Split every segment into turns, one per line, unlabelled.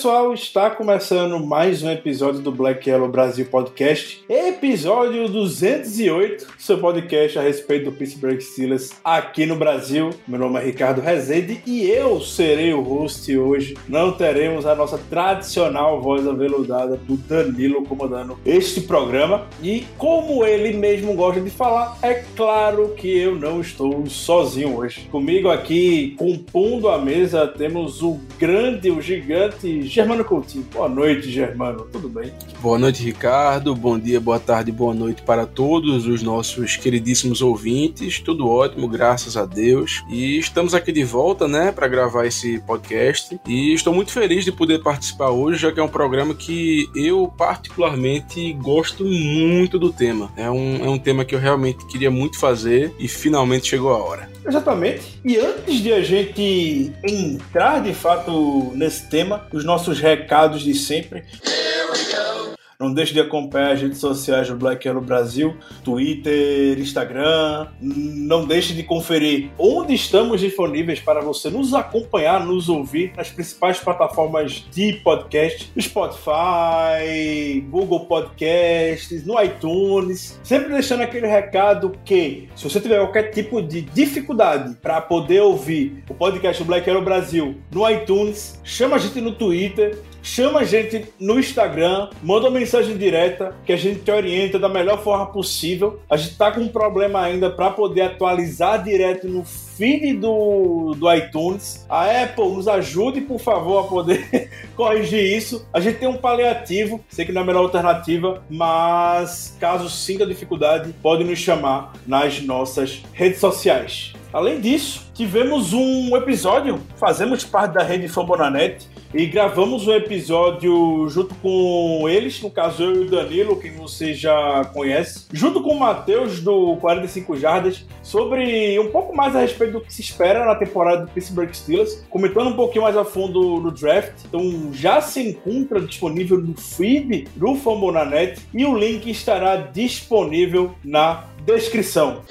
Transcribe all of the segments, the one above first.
pessoal, está começando mais um episódio do Black Yellow Brasil Podcast, episódio 208, seu podcast a respeito do Pittsburgh Steelers aqui no Brasil. Meu nome é Ricardo Rezende e eu serei o host hoje. Não teremos a nossa tradicional voz aveludada do Danilo comandando este programa e como ele mesmo gosta de falar, é claro que eu não estou sozinho hoje. Comigo aqui, compondo a mesa, temos o grande, o gigante Germano Coutinho. Boa noite, Germano. Tudo bem?
Boa noite, Ricardo. Bom dia, boa tarde, boa noite para todos os nossos queridíssimos ouvintes. Tudo ótimo, graças a Deus. E estamos aqui de volta, né, para gravar esse podcast. E estou muito feliz de poder participar hoje, já que é um programa que eu particularmente gosto muito do tema. É um, é um tema que eu realmente queria muito fazer e finalmente chegou a hora.
Exatamente. E antes de a gente entrar de fato nesse tema, os nossos recados de sempre.
Here we go.
Não deixe de acompanhar as redes sociais do Black Yellow Brasil, Twitter, Instagram. Não deixe de conferir onde estamos disponíveis para você nos acompanhar, nos ouvir nas principais plataformas de podcast, Spotify, Google Podcasts, no iTunes. Sempre deixando aquele recado que, se você tiver qualquer tipo de dificuldade para poder ouvir o podcast do Black Yellow Brasil no iTunes, chama a gente no Twitter, chama a gente no Instagram, manda uma mensagem direta que a gente te orienta da melhor forma possível. A gente tá com um problema ainda para poder atualizar direto no feed do, do iTunes. A Apple nos ajude, por favor, a poder corrigir isso. A gente tem um paliativo, sei que não é a melhor alternativa, mas caso sinta dificuldade, pode nos chamar nas nossas redes sociais. Além disso, tivemos um episódio, fazemos parte da rede Fambonanet e gravamos um episódio junto com eles, no caso eu e o Danilo, quem você já conhece, junto com o Matheus do 45 Jardas, sobre um pouco mais a respeito do que se espera na temporada do Pittsburgh Steelers, comentando um pouquinho mais a fundo no draft. Então já se encontra disponível no feed do Fambonanet e o link estará disponível na descrição.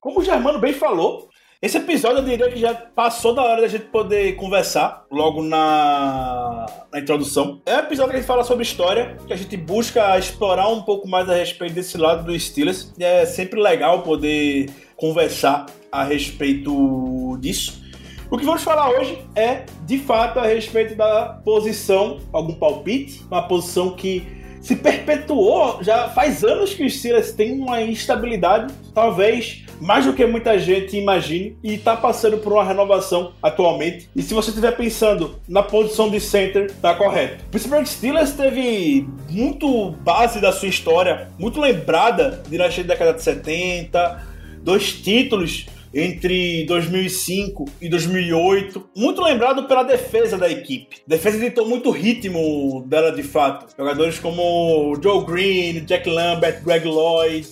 Como o Germano bem falou, esse episódio eu diria que já passou da hora da gente poder conversar logo na, na introdução. É um episódio que a gente fala sobre história, que a gente busca explorar um pouco mais a respeito desse lado do Steelers. E é sempre legal poder conversar a respeito disso. O que vamos falar hoje é, de fato, a respeito da posição, algum palpite, uma posição que se perpetuou, já faz anos que os Steelers têm uma instabilidade, talvez mais do que muita gente imagine, e está passando por uma renovação atualmente. E se você estiver pensando na posição de center, tá correto. O Pittsburgh Steelers teve muito base da sua história, muito lembrada de nascer da década de 70, dois títulos entre 2005 e 2008, muito lembrado pela defesa da equipe. A defesa ditou muito ritmo dela de fato. Jogadores como Joe Green, Jack Lambert, Greg Lloyd,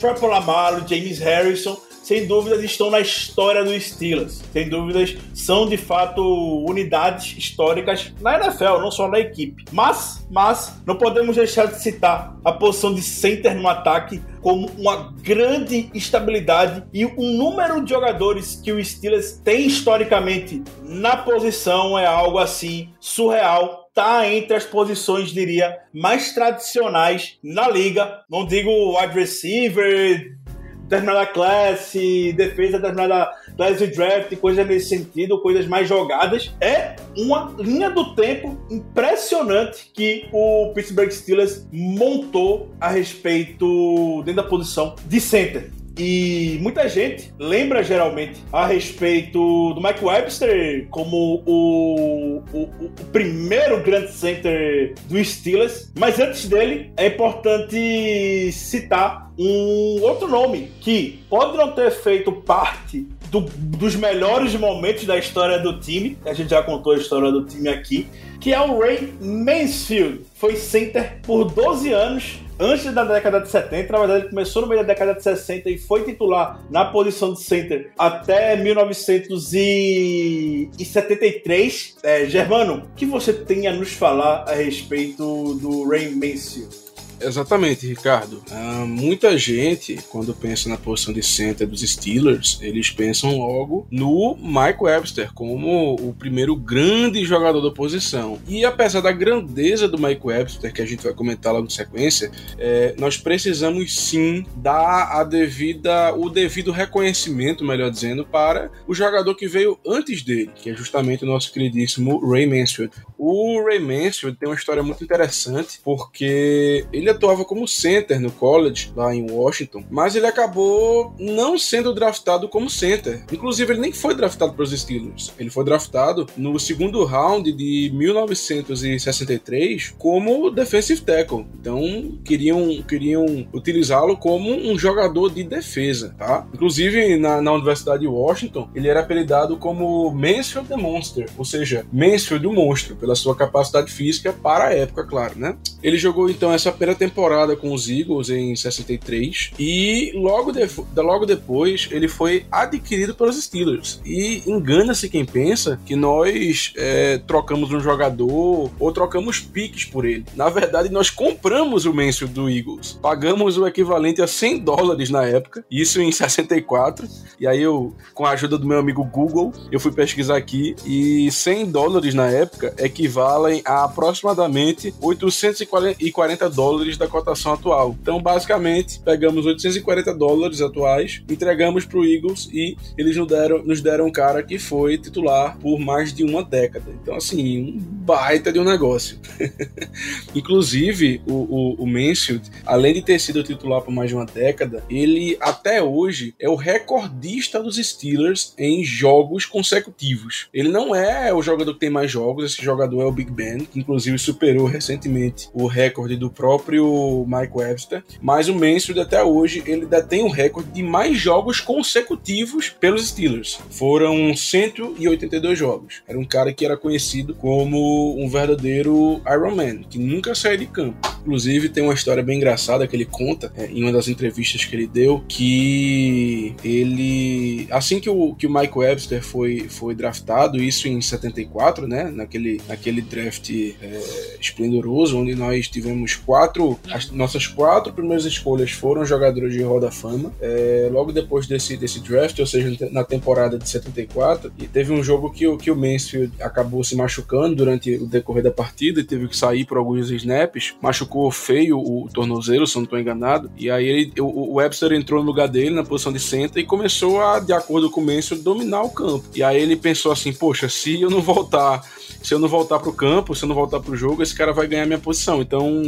Troy Polamalu, James Harrison, sem dúvidas estão na história dos Steelers. Sem dúvidas são de fato unidades históricas na NFL, não só na equipe. Mas, mas não podemos deixar de citar a posição de center no ataque como uma grande estabilidade e o número de jogadores que o Steelers tem historicamente na posição é algo assim surreal tá entre as posições, diria, mais tradicionais na liga. Não digo wide receiver, determinada classe, defesa, determinada classe de draft, coisas nesse sentido, coisas mais jogadas. É uma linha do tempo impressionante que o Pittsburgh Steelers montou a respeito dentro da posição de center. E muita gente lembra geralmente a respeito do Mike Webster como o, o, o primeiro grande center do Steelers, mas antes dele é importante citar um outro nome que pode não ter feito parte do- dos melhores momentos da história do time. A gente já contou a história do time aqui. Que é o Ray Mansfield. Foi center por 12 anos. Antes da década de 70, na verdade, ele começou no meio da década de 60 e foi titular na posição de center até 1973. É, Germano, o que você tem a nos falar a respeito do Ray Mansfield?
Exatamente, Ricardo. Ah, muita gente, quando pensa na posição de center dos Steelers, eles pensam logo no Mike Webster como o primeiro grande jogador da posição. E apesar da grandeza do Mike Webster, que a gente vai comentar logo em sequência, é, nós precisamos sim dar a devida, o devido reconhecimento, melhor dizendo, para o jogador que veio antes dele, que é justamente o nosso queridíssimo Ray Mansfield. O Ray Mansfield tem uma história muito interessante, porque ele atuava como center no college, lá em Washington, mas ele acabou não sendo draftado como center. Inclusive, ele nem foi draftado para os Steelers. Ele foi draftado no segundo round de 1963 como defensive tackle. Então, queriam, queriam utilizá-lo como um jogador de defesa, tá? Inclusive, na, na Universidade de Washington, ele era apelidado como Mansfield the Monster, ou seja, Mansfield o monstro, pela sua capacidade física para a época, claro, né? Ele jogou então essa primeira temporada com os Eagles em 63 e logo, de, logo depois ele foi adquirido pelos Steelers. E engana-se quem pensa que nós é, trocamos um jogador ou trocamos piques por ele. Na verdade, nós compramos o Mansfield do Eagles. Pagamos o equivalente a 100 dólares na época, isso em 64. E aí eu, com a ajuda do meu amigo Google, eu fui pesquisar aqui e 100 dólares na época equivalem a aproximadamente 840 dólares da cotação atual. Então, basicamente, pegamos 840 dólares atuais, entregamos para o Eagles e eles nos deram, nos deram um cara que foi titular por mais de uma década. Então, assim, um baita de um negócio. Inclusive, o, o, o Mansfield, além de ter sido titular por mais de uma década, ele até hoje é o recordista dos Steelers em jogos consecutivos. Ele não é o jogador que tem mais jogos, esse jogador é o Big Ben, que inclusive superou recentemente o recorde do próprio Mike Webster, mas o Mansfield até hoje ele detém o recorde de mais jogos consecutivos pelos Steelers. Foram 182 jogos. Era um cara que era conhecido como um verdadeiro Iron Man, que nunca saía de campo. Inclusive tem uma história bem engraçada que ele conta é, em uma das entrevistas que ele deu que ele assim que o, que o Mike Webster foi, foi draftado, isso em 74, né, naquele, naquele draft é, esplendoroso onde nós tivemos quatro as nossas quatro primeiras escolhas foram jogadores de Roda Fama. É, logo depois desse, desse draft, ou seja, na temporada de 74, e teve um jogo que, o- que o Mansfield acabou se machucando durante o decorrer da partida e teve que sair por alguns snaps. Machucou feio o tornozelo, se não estou enganado. E aí ele, o, o Webster entrou no lugar dele, na posição de center, e começou a, de acordo com o Mansfield, dominar o campo. E aí ele pensou assim: poxa, se eu não voltar se eu não voltar pro campo, se eu não voltar pro jogo, esse cara vai ganhar minha posição. Então,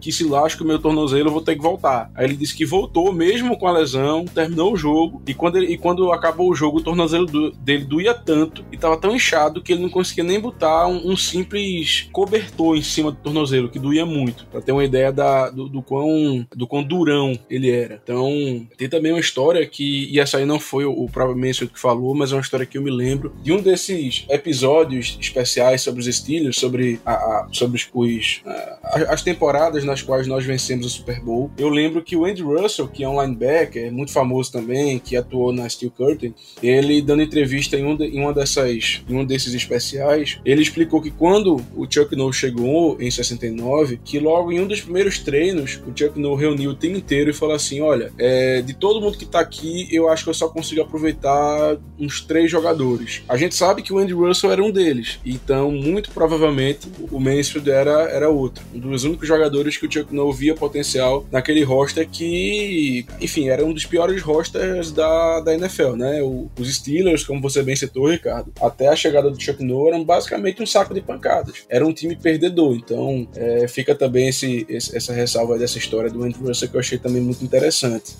que se lasque o meu tornozelo, eu vou ter que voltar. Aí ele disse que voltou, mesmo com a lesão, terminou o jogo, e quando, ele- e quando acabou o jogo, o tornozelo do- dele doía tanto, e tava tão inchado, que ele não conseguia nem botar um, um simples cobertor em cima do tornozelo, que doía muito, pra ter uma ideia da, do, do quão, do quão durão ele era. Então, tem também uma história que, e essa aí não foi o, o Mansfield que falou, mas é uma história que eu me lembro de um desses episódios especiais sobre os Steelers, sobre, a, a- sobre os, os, a- as temporadas nas quais nós vencemos o Super Bowl. Eu lembro que o Andy Russell, que é um linebacker, muito famoso também, que atuou na Steel Curtain, ele dando entrevista em, um de- em uma dessas, em um desses especiais, ele explicou que quando o Chuck Noll chegou em 69, que logo em um dos primeiros treinos, o Chuck Noll reuniu o time inteiro e falou assim: olha, é, de todo mundo que tá aqui, eu acho que eu só consigo aproveitar uns três jogadores. A gente sabe que o Andy Russell era um deles, então muito provavelmente o Mansfield era, era outro. Um dos únicos jogadores que o Chuck via potencial naquele roster que, enfim, era um dos piores rosters da, da NFL, né? O- os Steelers, como você bem citou, Ricardo, até a chegada do Chuck Noll eram basicamente um saco de pancadas. Era um time perdedor, então é, fica também esse, esse- essa ressalva dessa história do Andy Russell que eu achei também muito interessante.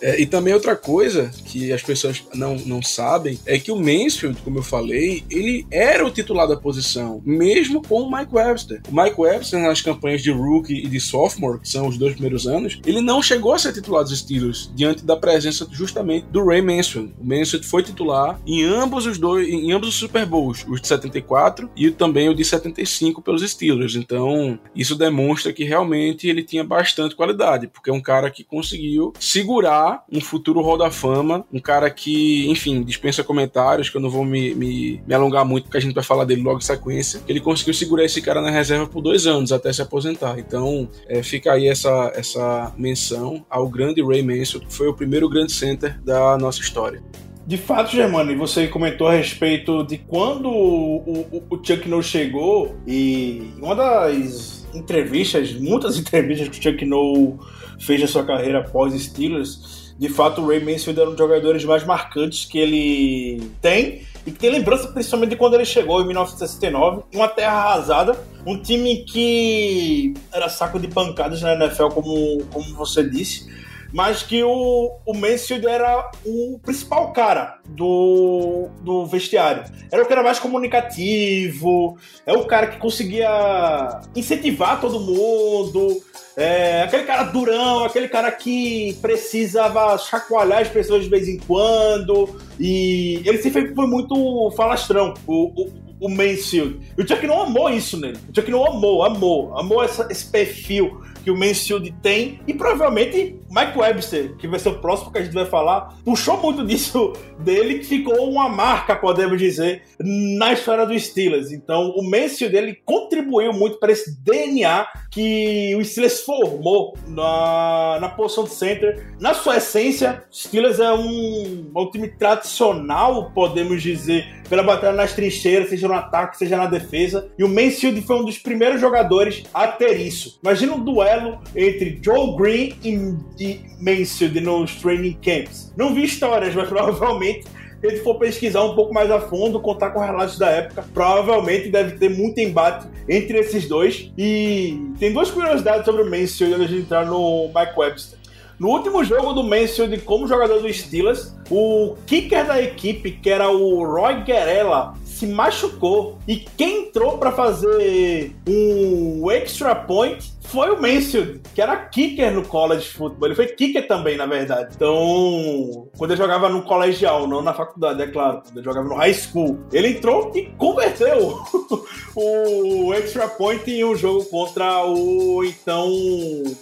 É, e também outra coisa que as pessoas não, não sabem é que o Mansfield, como eu falei, ele era o titular da posição, mesmo com o Mike Webster. O Mike Webster, nas campanhas de rookie e de sophomore, que são os dois primeiros anos, ele não chegou a ser titular dos Steelers diante da presença justamente do Ray Mansfield. O Mansfield foi titular em ambos os dois, em ambos os Super Bowls, os de 74 e também o de 75 pelos Steelers. Então, isso demonstra que realmente ele tinha bastante qualidade, porque é um cara que conseguiu segurar um futuro Hall da Fama, um cara que, enfim, dispensa comentários, que eu não vou me, me, me alongar muito, porque a gente vai falar dele logo em sequência. Ele conseguiu segurar esse cara na reserva por dois anos até se aposentar. Então, é, fica aí essa, essa menção ao grande Ray Mansfield, que foi o primeiro grande center da nossa história.
De fato, Germano, você comentou a respeito de quando o, o, o Chuck Noll chegou e uma das entrevistas, muitas entrevistas que o Chuck Noll fez na sua carreira após Steelers, de fato o Ray Mansfield era um dos jogadores mais marcantes que ele tem. E que tem lembrança principalmente de quando ele chegou em 1969, em uma terra arrasada, um time que era saco de pancadas na NFL, como, como você disse, mas que o, o Mansfield era o principal cara do, do vestiário. Era o cara mais comunicativo, é o cara que conseguia incentivar todo mundo, é, aquele cara durão, aquele cara que precisava chacoalhar as pessoas de vez em quando. E ele sempre foi muito falastrão, o, o, o Mansfield. E o Chuck não amou isso nele. O Chuck não amou, amou, amou essa, esse perfil que o Mansfield tem e provavelmente Mike Webster, que vai ser o próximo que a gente vai falar, puxou muito disso dele, que ficou uma marca, podemos dizer, na história do Steelers. Então, o Mansfield dele contribuiu muito para esse DNA que o Steelers formou na, na posição de center. Na sua essência, o Steelers é um, um time tradicional, podemos dizer, pela batalha nas trincheiras, seja no ataque, seja na defesa. E o Mansfield foi um dos primeiros jogadores a ter isso. Imagina um duelo entre Joe Green e, e Mansfield nos training camps. Não vi histórias, mas provavelmente ele for pesquisar um pouco mais a fundo, contar com relatos da época, provavelmente deve ter muito embate entre esses dois. E tem duas curiosidades sobre o Mansfield antes de entrar no Mike Webster. No último jogo do Mansfield como jogador do Steelers, o kicker da equipe, que era o Roy Guerrella, se machucou. E quem entrou para fazer um extra point foi o Mansfield, que era kicker no college football. Ele foi kicker também, na verdade. Então, quando ele jogava no colegial, não na faculdade, é claro. Quando ele jogava no high school, ele entrou e converteu o extra point em um jogo contra o então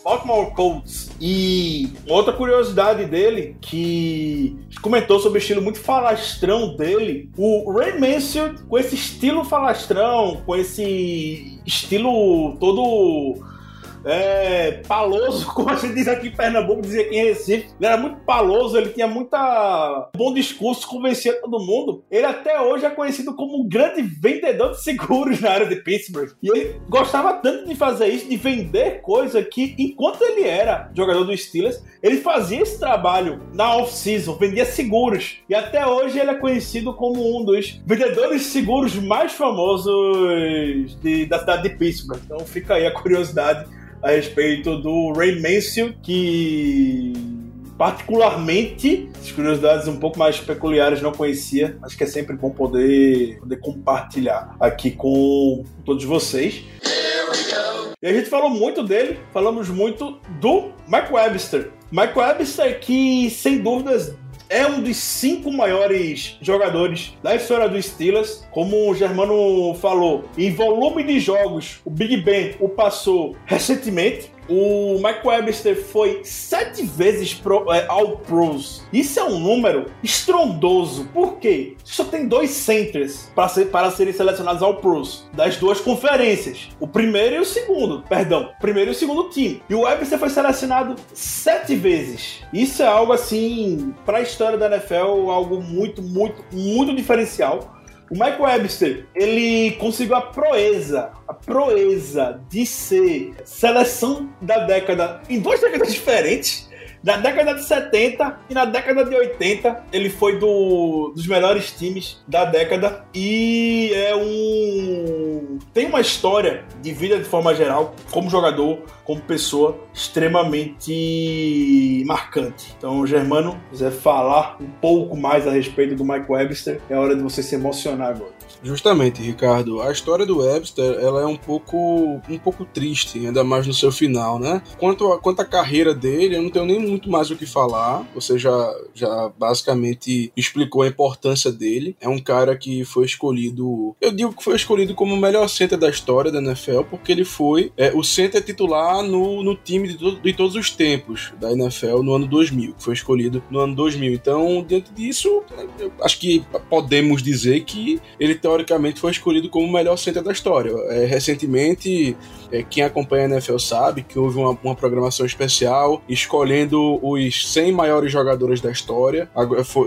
Baltimore Colts. E outra curiosidade dele, que comentou sobre o estilo muito falastrão dele, o Ray Mansfield, com esse estilo falastrão, com esse estilo todo é, paloso, como a gente diz aqui em Pernambuco, dizia aqui em Recife. Ele era muito paloso, ele tinha muita bom discurso, convencia todo mundo. Ele até hoje é conhecido como um grande vendedor de seguros na área de Pittsburgh. E ele gostava tanto de fazer isso, de vender coisa, que enquanto ele era jogador do Steelers, ele fazia esse trabalho na off-season, vendia seguros. E até hoje ele é conhecido como um dos vendedores de seguros mais famosos de, da cidade de Pittsburgh. Então fica aí a curiosidade a respeito do Ray Mansfield, que particularmente, as curiosidades um pouco mais peculiares não conhecia. Acho que é sempre bom poder, poder compartilhar aqui com todos vocês. E a gente falou muito dele, falamos muito do Mike Webster. Mike Webster que, sem dúvidas, é um dos cinco maiores jogadores da história dos Steelers. Como o Germano falou, em volume de jogos, o Big Ben o passou recentemente. O Mike Webster foi sete vezes pro, é, All Pros. Isso é um número estrondoso. Por quê? Só tem dois centers para, ser, serem selecionados All Pros das duas conferências. O primeiro e o segundo. Perdão, primeiro e o segundo time. E o Webster foi selecionado sete vezes. Isso é algo assim, para a história da NFL, algo muito, muito, muito diferencial. O Mike Webster, ele conseguiu a proeza, a proeza de ser seleção da década em duas décadas diferentes Na década de 70 e na década de 80, ele foi do, dos melhores times da década e é um. Tem uma história de vida de forma geral, como jogador, como pessoa, extremamente marcante. Então, Germano, quiser falar um pouco mais a respeito do Mike Webster, é hora de você se emocionar agora.
Justamente, Ricardo. A história do Webster, ela é um pouco, um pouco triste, ainda mais no seu final, né? Quanto a, quanto à carreira dele, eu não tenho nem muito mais o que falar. Você já, já basicamente explicou a importância dele. É um cara que foi escolhido, eu digo que foi escolhido como o melhor center da história da NFL, porque ele foi é, o center titular no, no time de, to de todos os tempos da NFL no ano 2000, que foi escolhido no ano 2000. Então, diante disso, acho que podemos dizer que ele teoricamente foi escolhido como o melhor center da história. É, recentemente, é, quem acompanha a NFL sabe que houve uma, uma, programação especial escolhendo os 100 maiores jogadores da história,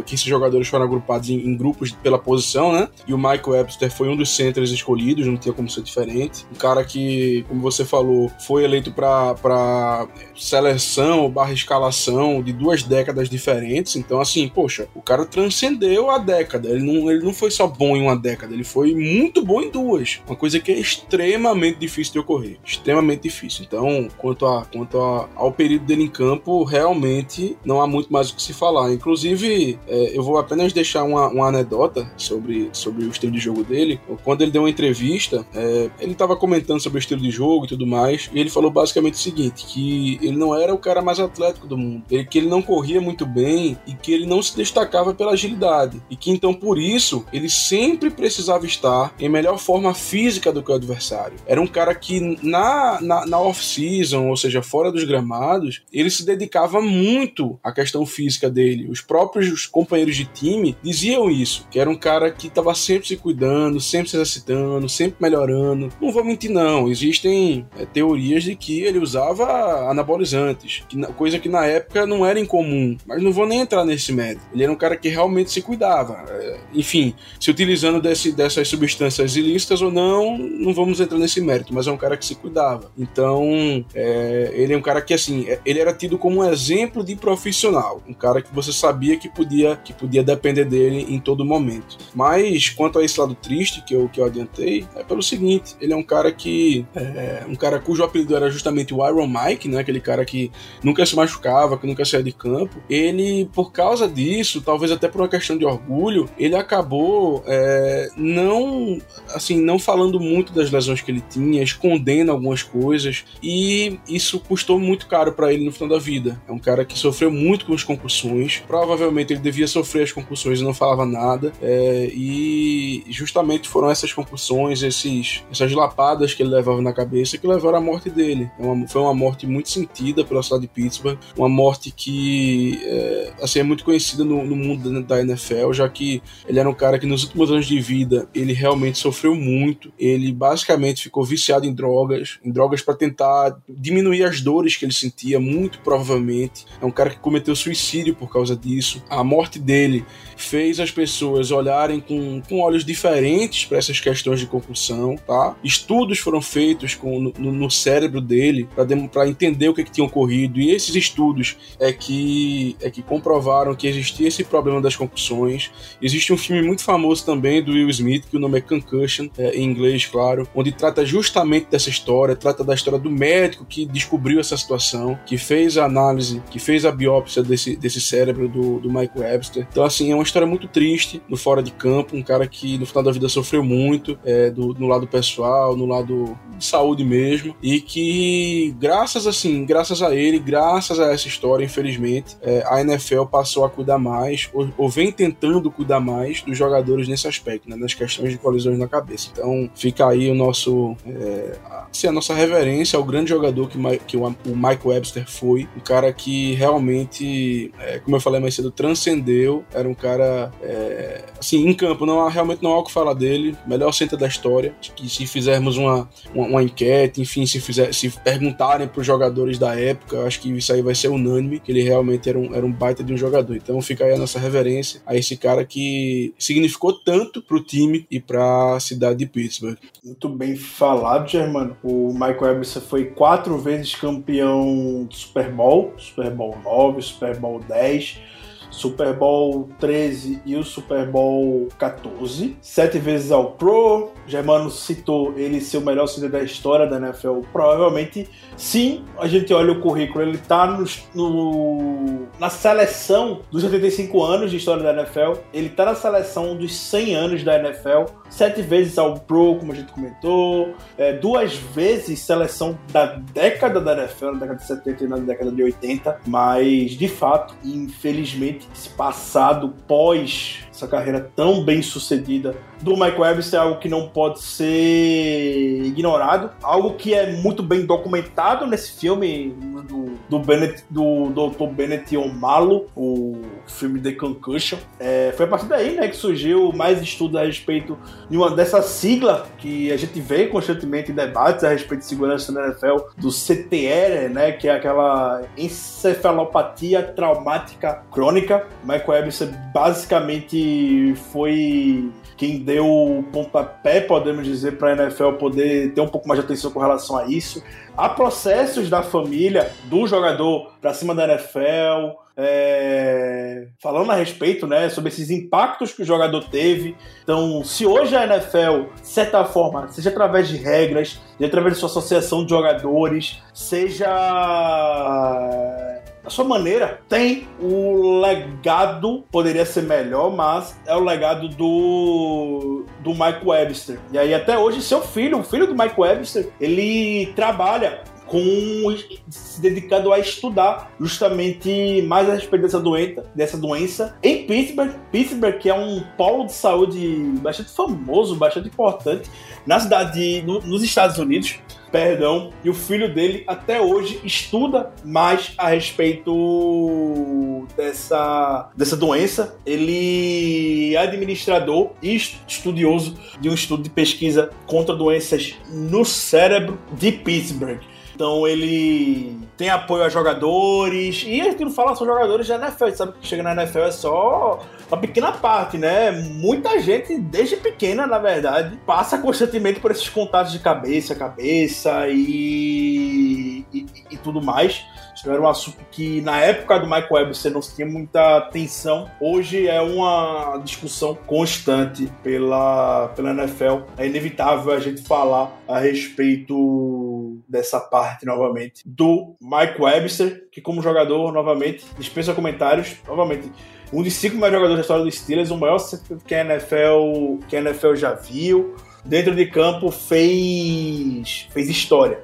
que esses jogadores foram agrupados em, em, grupos pela posição, né? E o Michael Webster foi um dos centers escolhidos, não tinha como ser diferente. Um cara que, como você falou, foi eleito para seleção barra escalação de duas décadas diferentes. Então, assim, poxa, o cara transcendeu a década. Ele não, ele não foi só bom em uma década ele foi muito bom em duas. Uma coisa que é extremamente difícil de ocorrer. Extremamente difícil. Então, quanto, a, quanto a, ao período dele em campo, realmente não há muito mais o que se falar. Inclusive, é, eu vou apenas deixar uma, uma anedota sobre, sobre o estilo de jogo dele. Quando ele deu uma entrevista, é, ele estava comentando sobre o estilo de jogo e tudo mais, e ele falou basicamente o seguinte: que ele não era o cara mais atlético do mundo, ele, que ele não corria muito bem e que ele não se destacava pela agilidade. E que então, por isso, ele sempre precisava precisava estar em melhor forma física do que o adversário. Era um cara que na, na, na off-season, ou seja, fora dos gramados, ele se dedicava muito à questão física dele. Os próprios companheiros de time diziam isso, que era um cara que estava sempre se cuidando, sempre se exercitando, sempre melhorando. Não vou mentir, não. Existem é, teorias de que ele usava anabolizantes, que, coisa que na época não era incomum, mas não vou nem entrar nesse mérito. Ele era um cara que realmente se cuidava. É, enfim, se utilizando desse dessas substâncias ilícitas ou não, não vamos entrar nesse mérito, mas é um cara que se cuidava. Então, é, ele é um cara que, assim, é, ele era tido como um exemplo de profissional, um cara que você sabia que podia, que podia depender dele em todo momento. Mas, quanto a esse lado triste que eu, que eu adiantei, é pelo seguinte, ele é um cara que, é, um cara cujo apelido era justamente o Iron Mike, né, aquele cara que nunca se machucava, que nunca saía de campo, ele, por causa disso, talvez até por uma questão de orgulho, ele acabou é, não, assim, não falando muito das lesões que ele tinha, escondendo algumas coisas, e isso custou muito caro para ele no final da vida. É um cara que sofreu muito com as concussões, provavelmente ele devia sofrer as concussões e não falava nada, é, e justamente foram essas concussões, esses, essas lapadas que ele levava na cabeça que levaram à morte dele. É uma, foi uma morte muito sentida pela cidade de Pittsburgh, uma morte que é, assim, é muito conhecida no, no mundo da NFL, já que ele era um cara que nos últimos anos de vida ele realmente sofreu muito. Ele basicamente ficou viciado em drogas, em drogas para tentar diminuir as dores que ele sentia, muito provavelmente. É um cara que cometeu suicídio por causa disso. A morte dele fez as pessoas olharem com, com olhos diferentes para essas questões de concussão, tá? Estudos foram feitos com, no, no cérebro dele para entender o que, que tinha ocorrido e esses estudos é que é que comprovaram que existia esse problema das concussões. Existe um filme muito famoso também do Will Smith que o nome é Concussion, é, em inglês, claro, onde trata justamente dessa história, trata da história do médico que descobriu essa situação, que fez a análise, que fez a biópsia desse, desse cérebro do, do Mike Webster. Então, assim, é uma história muito triste no fora de campo, um cara que no final da vida sofreu muito, é, do, no lado pessoal, no lado de saúde mesmo, e que graças assim, graças a ele, graças a essa história, infelizmente, é, a NFL passou a cuidar mais, ou, ou, vem tentando cuidar mais dos jogadores nesse aspecto, né, nas questões de colisões na cabeça. Então fica aí o nosso, é, assim, a nossa reverência ao grande jogador que, que o, Mike Webster foi, um cara que realmente, é, como eu falei mais cedo, transcendeu, era um cara é, assim, em campo, não há, realmente não há o que falar dele. Melhor centro da história. Que se fizermos uma, uma, uma enquete, enfim, se, fizer, se perguntarem para os jogadores da época, acho que isso aí vai ser unânime, que ele realmente era um, era um baita de um jogador. Então fica aí a nossa reverência a esse cara que significou tanto para o time e para a cidade de Pittsburgh.
Muito bem falado, Germano. O Michael Webster foi quatro vezes campeão do Super Bowl, Super Bowl 9, Super Bowl 10, Super Bowl 13 e o Super Bowl 14. Sete vezes ao Pro. Germano citou ele ser o melhor center da história da NFL. Provavelmente sim. A gente olha o currículo, ele tá no, no, na seleção dos 85 anos de história da NFL. Ele tá na seleção dos 100 anos da NFL. Sete vezes ao Pro, como a gente comentou. É, duas vezes seleção da década da NFL, na década de 70 e na década de 80. Mas, de fato, infelizmente, esse passado pós essa carreira tão bem sucedida do Mike Webster é algo que não pode ser ignorado, algo que é muito bem documentado nesse filme do, do, Bennett, do Dr. Bennett Omalo, o filme The Concussion. É, foi a partir daí né, que surgiu mais estudos a respeito de uma dessa sigla que a gente vê constantemente em debates a respeito de segurança na NFL, do CTR, né, que é aquela encefalopatia traumática crônica. Mike Webster basicamente foi quem deu o pontapé, podemos dizer, para a NFL poder ter um pouco mais de atenção com relação a isso. Há processos da família do jogador para cima da NFL, é, falando a respeito né, sobre esses impactos que o jogador teve. Então, se hoje a NFL, de certa forma, seja através de regras, seja através de sua associação de jogadores, seja a sua maneira, tem o legado, poderia ser melhor, mas é o legado do, do Mike Webster. E aí, até hoje, seu filho, o filho do Mike Webster, ele trabalha com se dedicado a estudar justamente mais a respeito dessa doença, dessa doença em Pittsburgh, Pittsburgh que é um polo de saúde bastante famoso, bastante importante na cidade, no, nos Estados Unidos perdão, e o filho dele até hoje estuda mais a respeito dessa, dessa doença. Ele é administrador e estudioso de um estudo de pesquisa contra doenças no cérebro de Pittsburgh. Então ele tem apoio a jogadores. E a gente não fala só jogadores da NFL, sabe que chega na NFL é só uma pequena parte, né? Muita gente, desde pequena, na verdade, passa constantemente por esses contatos de cabeça a cabeça e, e, e tudo mais. Isso era um assunto que na época do Mike Webb você não tinha muita atenção. Hoje é uma discussão constante pela, pela NFL. É inevitável a gente falar a respeito dessa parte novamente do Mike Webster, que como jogador, novamente, dispensa comentários. Novamente, um dos cinco melhores jogadores da história dos Steelers, o maior que a NFL, que a NFL já viu. Dentro de campo fez fez história.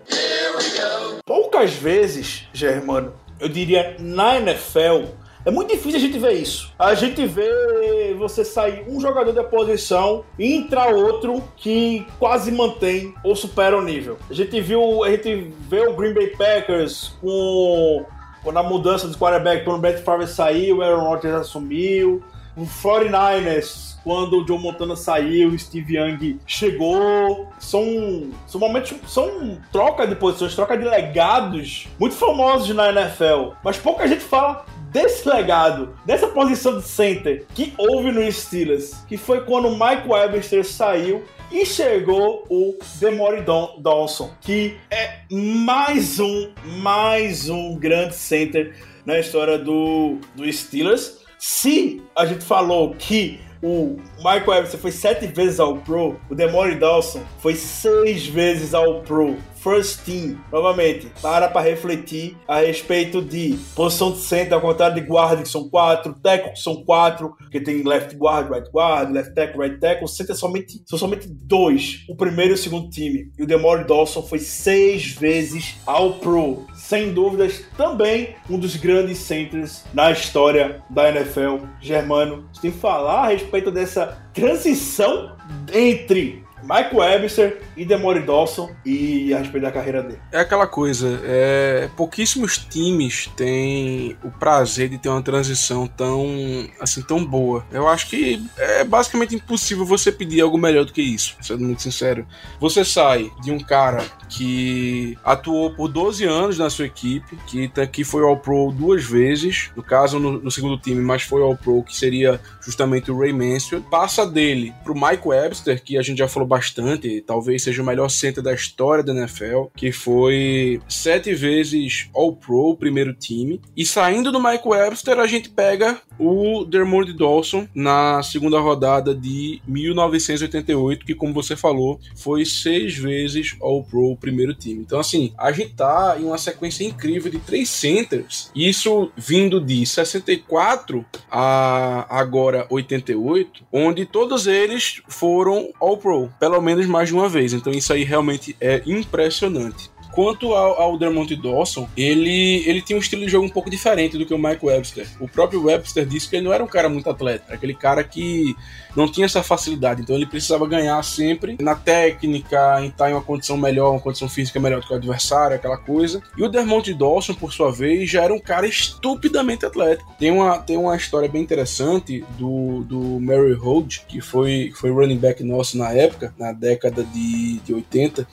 Poucas vezes, Germano, eu diria na NFL, é muito difícil a gente ver isso. A gente vê você sair um jogador da posição e entrar outro que quase mantém ou supera o nível. A gente viu, a gente vê o Green Bay Packers com quando a mudança do quarterback, quando o Brett Favre saiu, o Aaron Rodgers assumiu. O 49ers, quando o Joe Montana saiu, o Steve Young chegou. São, são momentos, são troca de posições, troca de legados muito famosos na NFL. Mas pouca gente fala desse legado, dessa posição de center que houve no Steelers, que foi quando o Mike Webster saiu e chegou o Demory Dawson, que é mais um, mais um grande center na história do, do Steelers. Se a gente falou que o Michael Webster foi sete vezes ao Pro, o Demory Dawson foi seis vezes ao Pro first team. Novamente, para para refletir a respeito de posição de center, ao contrário de guarda, que são quatro, tackle, que são quatro, que tem left guard, right guard, left tackle, right tackle. Center somente, são somente dois, o primeiro e o segundo time. E o Demore Dawson foi seis vezes ao Pro. Sem dúvidas, também um dos grandes centers na história da NFL. Germano, você tem que falar a respeito dessa transição entre Mike Webster e Demory Dawson e a respeito da carreira dele.
É aquela coisa, é, pouquíssimos times têm o prazer de ter uma transição tão assim tão boa. Eu acho que é basicamente impossível você pedir algo melhor do que isso, sendo muito sincero. Você sai de um cara que atuou por 12 anos na sua equipe, que, tá, que foi ao Pro duas vezes, no caso no, no segundo time, mas foi ao Pro, que seria justamente o Ray Mansfield. Passa dele pro Mike Webster, que a gente já falou bastante, talvez seja o melhor center da história da NFL, que foi sete vezes All-Pro, primeiro time. E saindo do Mike Webster, a gente pega o Dermond Dawson na segunda rodada de 1988, que, como você falou, foi seis vezes All-Pro, primeiro time. Então, assim, a gente tá em uma sequência incrível de três centers, isso vindo de 64 a agora 88, onde todos eles foram All-Pro, pelo menos mais de uma vez. Então, isso aí realmente é impressionante. Quanto ao, ao Dermont Dawson, ele, ele tinha um estilo de jogo um pouco diferente do que o Mike Webster. O próprio Webster disse que ele não era um cara muito atleta, aquele cara que não tinha essa facilidade, então ele precisava ganhar sempre na técnica, em estar em uma condição melhor, uma condição física melhor do que o adversário, aquela coisa. E o Dermont Dawson, por sua vez, já era um cara estupidamente atlético. Tem uma, tem uma história bem interessante do, do Mary Hold, que foi, foi running back nosso na época, na década de, de 80,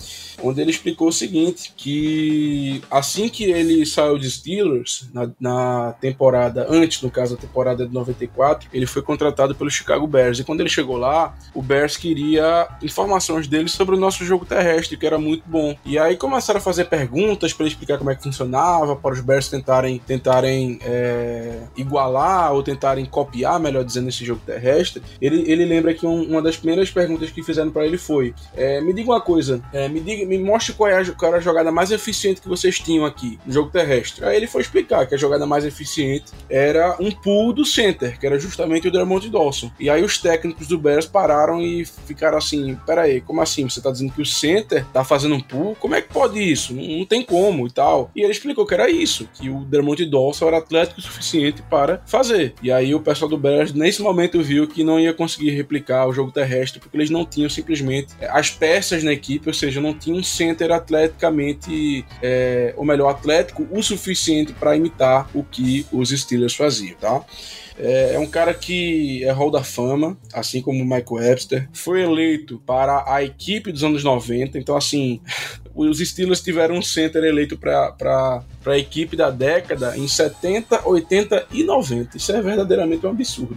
onde ele explicou o seguinte, que assim que ele saiu de Steelers, na, na temporada, antes no caso, da temporada de 94, ele foi contratado pelo Chicago Bears. E quando ele chegou lá, o Bears queria informações dele sobre o nosso jogo terrestre, que era muito bom. E aí começaram a fazer perguntas para explicar como é que funcionava, para os Bears tentarem, tentarem é, igualar ou tentarem copiar, melhor dizendo, esse jogo terrestre. Ele, ele lembra que um, uma das primeiras perguntas que fizeram para ele foi: é, me diga uma coisa, é, me diga, me mostre qual, é a, qual era a jogada mais eficiente que vocês tinham aqui no jogo terrestre. Aí ele foi explicar que a jogada mais eficiente era um pull do center, que era justamente o Dermont Dawson. E aí os técnicos do Bears pararam e ficaram assim: peraí, como assim? Você tá dizendo que o center tá fazendo um pull? Como é que pode isso? Não, não tem como e tal. E ele explicou que era isso, que o Dermont Dawson era atlético o suficiente para fazer. E aí o pessoal do Bears, nesse momento, viu que não ia conseguir replicar o jogo terrestre, porque eles não tinham simplesmente as peças na equipe, ou seja, não tinham um center atleticamente, é, ou melhor, atlético o suficiente para imitar o que os Steelers faziam, tá? É, é, um cara que é Hall da Fama, assim como o Michael Webster. Foi eleito para a equipe dos anos 90. Então, assim, os Steelers tiveram um center eleito para a equipe da década em 70, 80 e 90. Isso é verdadeiramente um absurdo.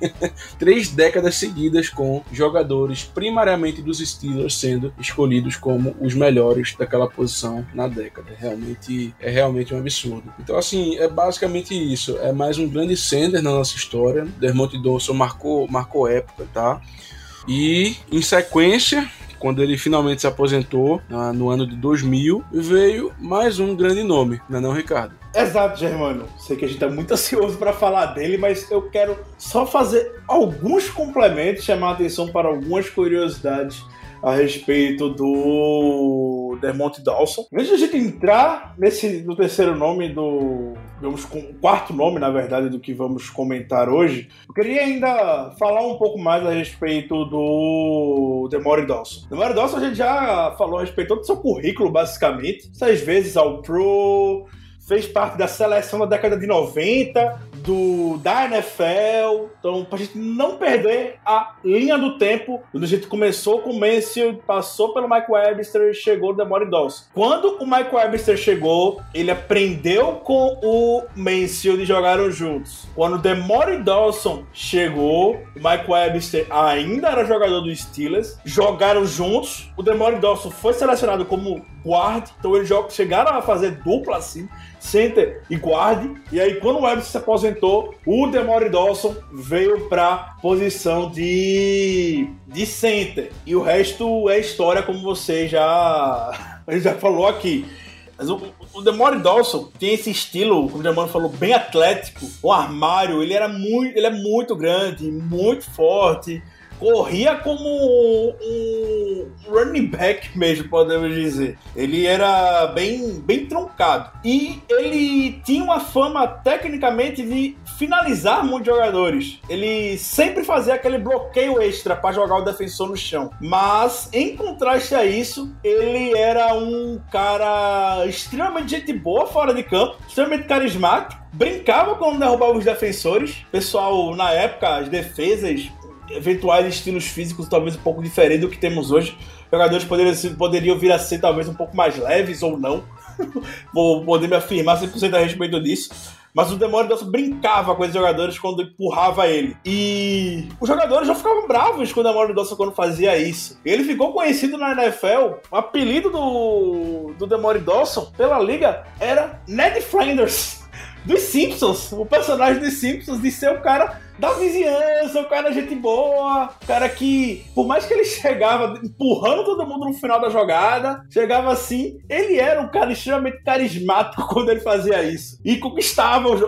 Três décadas seguidas com jogadores primariamente dos Steelers sendo escolhidos como os melhores daquela posição na década. Realmente é realmente um absurdo. Então assim, é basicamente isso. É mais um grande center na nossa história. Dermont Dawson marcou marcou época, tá? E em sequência, quando ele finalmente se aposentou, no ano de 2000, veio mais um grande nome, não é não, Ricardo?
Exato, Germano. Sei que a gente tá muito ansioso para falar dele, mas eu quero só fazer alguns complementos, chamar a atenção para algumas curiosidades a respeito do Dermont Dawson. Antes de a gente entrar nesse, no terceiro nome do. Vamos com quarto nome, na verdade, do que vamos comentar hoje. Eu queria ainda falar um pouco mais a respeito do Demore Dawson. Demore Dawson a gente já falou a respeito do seu currículo, basicamente. Seis vezes ao Pro, fez parte da seleção da década de 90, do, da NFL. Então, pra gente não perder a linha do tempo, quando a gente começou com o Mansfield, passou pelo Mike Webster chegou o Demore Dawson. Quando o Mike Webster chegou, ele aprendeu com o Mansfield e jogaram juntos. Quando o Demore Dawson chegou, o Mike Webster ainda era jogador do Steelers, jogaram juntos. O Demore Dawson foi selecionado como guard, então eles chegaram a fazer dupla assim center e guarde. E aí, quando o Webster se aposentou, o Demore Dawson veio para posição de, de center. E o resto é história, como você já, já falou aqui. Mas o, o Demore Dawson tem esse estilo, como o Demore falou, bem atlético. O armário, ele era muito, ele é muito grande, muito forte corria como um running back mesmo, podemos dizer. Ele era bem, bem truncado. E ele tinha uma fama, tecnicamente, de finalizar muitos jogadores. Ele sempre fazia aquele bloqueio extra para jogar o defensor no chão. Mas, em contraste a isso, ele era um cara extremamente gente boa fora de campo, extremamente carismático brincava quando derrubava os defensores. Pessoal, na época, as defesas eventuais estilos físicos talvez um pouco diferentes do que temos hoje. Jogadores poderiam, poderiam vir a ser talvez um pouco mais leves ou não. Vou poder me afirmar 100% a respeito disso. mas o Demore Dawson brincava com os jogadores quando empurrava ele. E os jogadores já ficavam bravos com o Demore Dawson quando fazia isso. Ele ficou conhecido na NFL, o apelido do, do Demore Dawson pela liga era Ned Flanders dos Simpsons, o personagem dos Simpsons, de ser o cara da vizinhança, o cara gente boa, o cara que, por mais que ele chegava empurrando todo mundo no final da jogada, chegava assim, ele era um cara extremamente carismático quando ele fazia isso. E conquistava os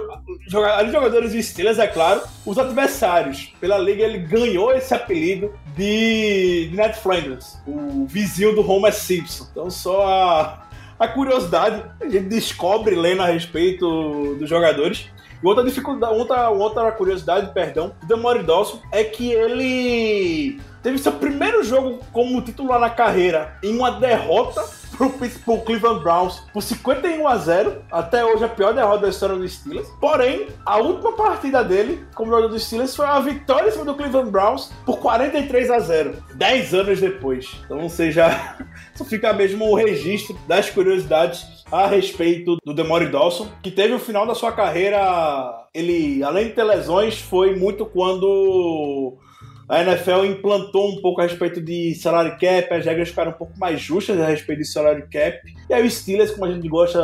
jogadores de Steelers, é claro, os adversários. Pela liga ele ganhou esse apelido de, de Ned Flanders, o vizinho do Homer Simpson. Então só a a curiosidade, a gente descobre lendo a respeito dos jogadores. E outra dificuldade, outra, outra curiosidade, perdão, do Dawson é que ele teve seu primeiro jogo como titular na carreira em uma derrota pro, pro Cleveland Browns por 51 a 0. Até hoje a pior derrota da história dos Steelers. Porém, a última partida dele como jogador dos Steelers foi uma vitória em cima do Cleveland Browns por 43 a 0. 10 anos depois. Então, ou seja, só fica mesmo o registro das curiosidades a respeito do Demore Dawson, que teve o final da sua carreira. Ele, além de ter lesões, foi muito quando a NFL implantou um pouco a respeito de salário cap, as regras ficaram um pouco mais justas a respeito de salário cap. E aí o Steelers, como a gente gosta,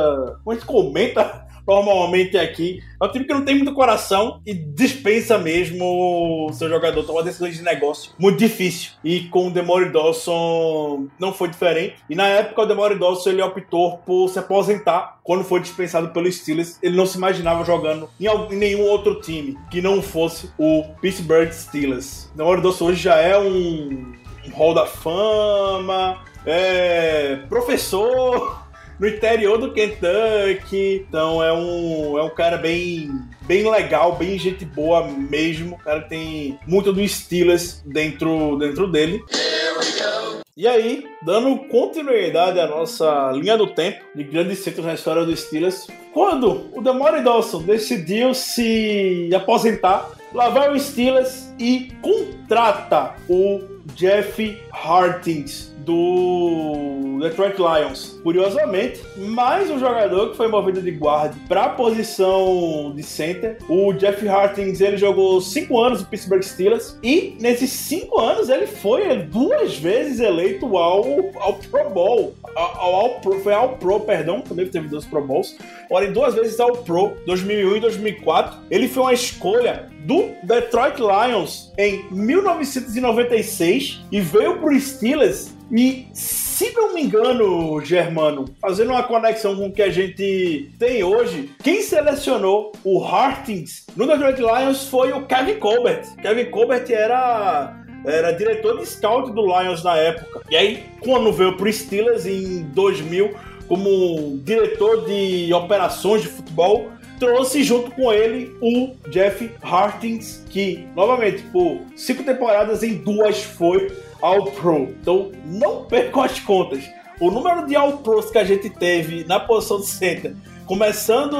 como a gente comenta normalmente aqui. É um time que não tem muito coração e dispensa mesmo o seu jogador tomar decisões de negócio muito difícil. E com o Demore Dawson não foi diferente. E na época o Demore Dawson ele optou por se aposentar quando foi dispensado pelo Steelers. Ele não se imaginava jogando em nenhum outro time que não fosse o Pittsburgh Steelers. O Demore Dawson hoje já é um, um hall da fama, é professor no interior do Kentucky. Então é um, é um cara bem, bem legal, bem gente boa mesmo. O cara tem muito do Steelers dentro, dentro dele. E aí, dando continuidade à nossa linha do tempo de grandes centros na história dos Steelers, quando o Demore Dawson decidiu se aposentar, lá vai o Steelers e contrata o Jeff Hartings do Detroit Lions. Curiosamente, mais um jogador que foi movido de guarda para a posição de center. O Jeff Hartings ele jogou cinco anos no Pittsburgh Steelers e nesses cinco anos ele foi duas vezes eleito ao, ao Pro Bowl. Ao, ao foi ao Pro, perdão, também teve dois Pro Bowls. Porém, duas vezes ao Pro, 2001 e 2004. Ele foi uma escolha do Detroit Lions em 1996 e veio para os Steelers e, se não me engano, Germano, fazendo uma conexão com o que a gente tem hoje, quem selecionou o Hartings no Detroit Lions foi o Kevin Colbert. Kevin Colbert era era diretor de scout do Lions na época. E aí, quando veio pro Steelers em 2000 como diretor de operações de futebol, trouxe junto com ele o Jeff Hartings, que, novamente, por cinco temporadas em duas foi All Pro. Então não percam as contas. O número de All Pros que a gente teve na posição de center, começando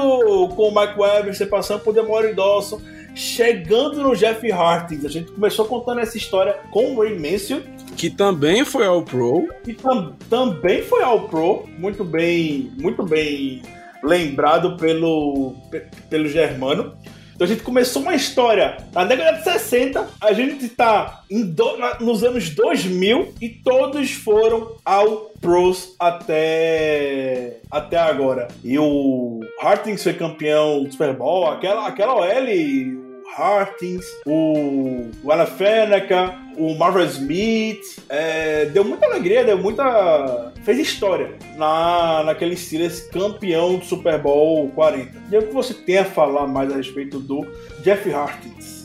com o Mike Weber, passando por Demore Dawson, chegando no Jeff Hartings. A gente começou contando essa história com o Ray Mansfield.
Que também foi All Pro.
Que tam também foi All Pro. Muito bem, muito bem lembrado pelo, pelo Germano. Então a gente começou uma história na década de 60, a gente está nos anos 2000 e todos foram ao pros até até agora. E o Hartings foi campeão do Super Bowl, aquela aquela OL Hartings, o Alafeneca, o Marvel Smith. É, deu muita alegria, deu muita. fez história na, naquele Steelers campeão do Super Bowl 40. E o que você tem a falar mais a respeito do Jeff Hartings?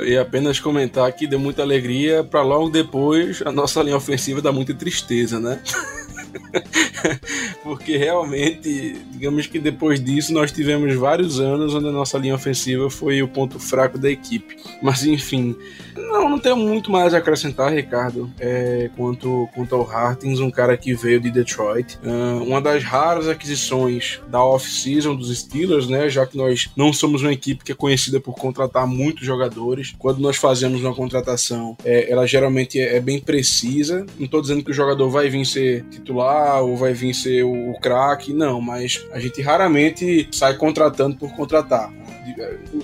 Ia apenas comentar que deu muita alegria para logo depois a nossa linha ofensiva dá muita tristeza, né? Porque realmente, digamos que depois disso, nós tivemos vários anos onde a nossa linha ofensiva foi o ponto fraco da equipe. Mas enfim, não, não tenho muito mais a acrescentar, Ricardo, é, quanto, quanto ao Hartins, um cara que veio de Detroit. Uh, uma das raras aquisições da off-season dos Steelers, né? Já que nós não somos uma equipe que é conhecida por contratar muitos jogadores. Quando nós fazemos uma contratação, é, ela geralmente é, é bem precisa. Não estou dizendo que o jogador vai vir ser titular estourar ou vai vir ser o craque, não, mas a gente raramente sai contratando por contratar.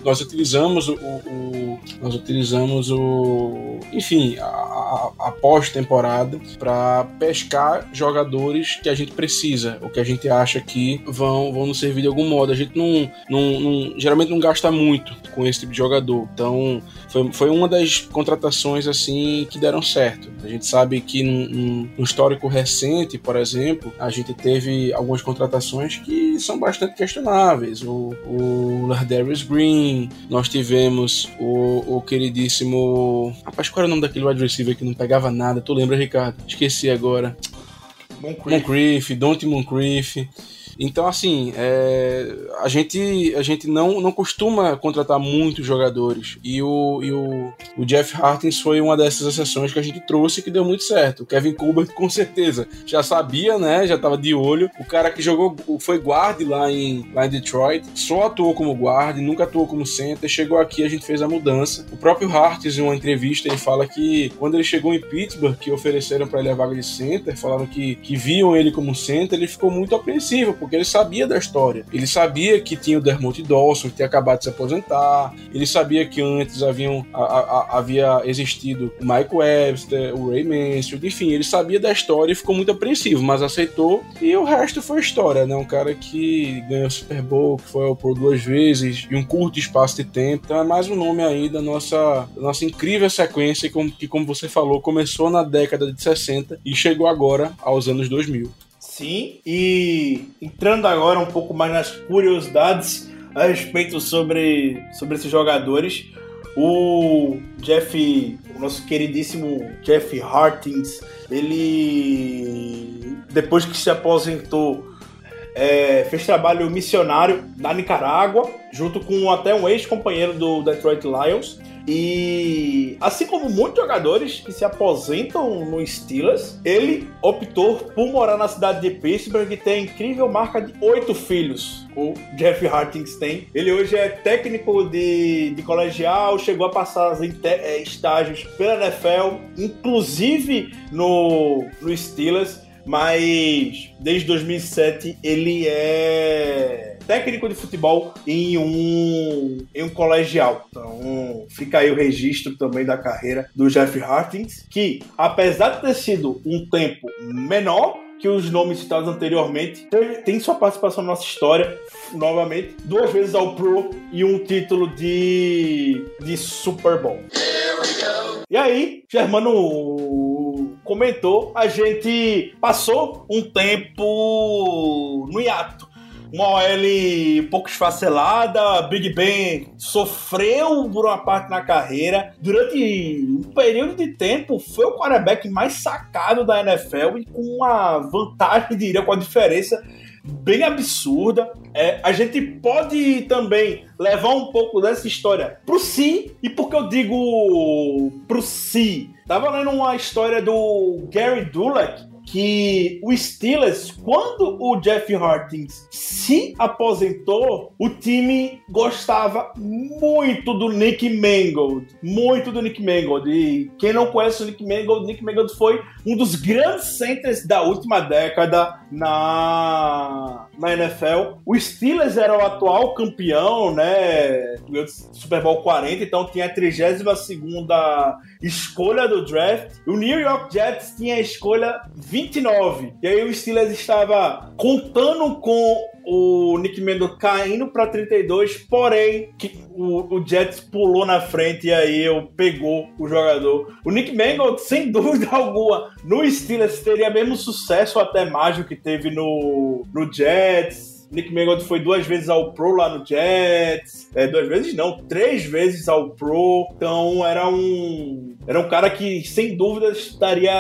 Nós utilizamos o, o nós utilizamos o, enfim, a, a, a pós-temporada para pescar jogadores que a gente precisa, ou que a gente acha que vão, vão nos servir de algum modo. A gente não, não, não geralmente não gasta muito com esse tipo de jogador, então foi, foi uma das contratações assim que deram certo. A gente sabe que no, no histórico recente, por exemplo, a gente teve algumas contratações que são bastante questionáveis. O, o Lardarius Green, nós tivemos o, o queridíssimo. Rapaz, qual era o nome daquele wide receiver que não pegava nada? Tu lembra, Ricardo? Esqueci agora.
Moncrief.
Moncrief, Dante Moncrief. Então, assim, é, a gente, a gente não, não costuma contratar muitos jogadores. E, o, e o, o Jeff Hartins foi uma dessas exceções que a gente trouxe que deu muito certo. O Kevin Colbert, com certeza, já sabia, né? Já estava de olho. O cara que jogou, foi guard lá em, lá em Detroit, só atuou como guard, nunca atuou como center. Chegou aqui, a gente fez a mudança. O próprio Hartins, em uma entrevista, ele fala que quando ele chegou em Pittsburgh, que ofereceram para ele a vaga de center, falaram que, que viam ele como center, ele ficou muito apreensivo, ele sabia da história. Ele sabia que tinha o Dermot Dawson, que tinha acabado de se aposentar. Ele sabia que antes haviam, a, a, havia existido o Mike Webster, o Ray Mansfield, enfim, ele sabia da história e ficou muito apreensivo, mas aceitou. E o resto foi história, né? Um cara que ganhou o Super Bowl, que foi ao Pro duas vezes, em um curto espaço de tempo. Então é mais um nome aí da nossa, da nossa incrível sequência, que, como você falou, começou na década de 60 e chegou agora aos anos 2000.
Sim, e entrando agora um pouco mais nas curiosidades a respeito sobre, sobre esses jogadores, o Jeff, o nosso queridíssimo Jeff Hartins, ele depois que se aposentou é, fez trabalho missionário na Nicarágua, junto com até um ex-companheiro do Detroit Lions. E assim como muitos jogadores que se aposentam no Steelers, ele optou por morar na cidade de Pittsburgh e tem a incrível marca de oito filhos. O Jeff Hartings tem. Ele hoje é técnico de, de colegial, chegou a passar é, estágios pela NFL, inclusive no, no Steelers mas desde 2007 ele é técnico de futebol em um, em um colegial. Então fica aí o registro também da carreira do Jeff Hartings, que apesar de ter sido um tempo menor, que os nomes citados anteriormente tem sua participação na nossa história novamente duas vezes ao Pro e um título de de Super Bowl. E aí, Germano comentou, a gente passou um tempo no hiato. Uma OL pouco esfacelada, Big Ben sofreu por uma parte na carreira. Durante um período de tempo, foi o quarterback mais sacado da NFL e com uma vantagem, diria, com a diferença bem absurda. É, a gente pode também levar um pouco dessa história pro si. E por que eu digo pro si? Tava lendo uma história do Gary Dulac, que o Steelers, quando o Jeff Hartins se aposentou, o time gostava muito do Nick Mangold, muito do Nick Mangold. E quem não conhece o Nick Mangold, Nick Mangold foi um dos grandes centers da última década na, na NFL. O Steelers era o atual campeão, né? Super Bowl 40, então tinha a 32 segunda escolha do draft. O New York Jets tinha a escolha 29. E aí o Steelers estava contando com o Nick Mangold caindo para 32, porém que o, o, Jets pulou na frente e aí eu pegou o jogador. O Nick Mangold, sem dúvida alguma, no Steelers teria mesmo sucesso até mais do que teve no, no Jets Nick Mangold foi duas vezes ao Pro lá no Jets. É, duas vezes não, três vezes ao Pro. Então era um. Era um cara que, sem dúvida, estaria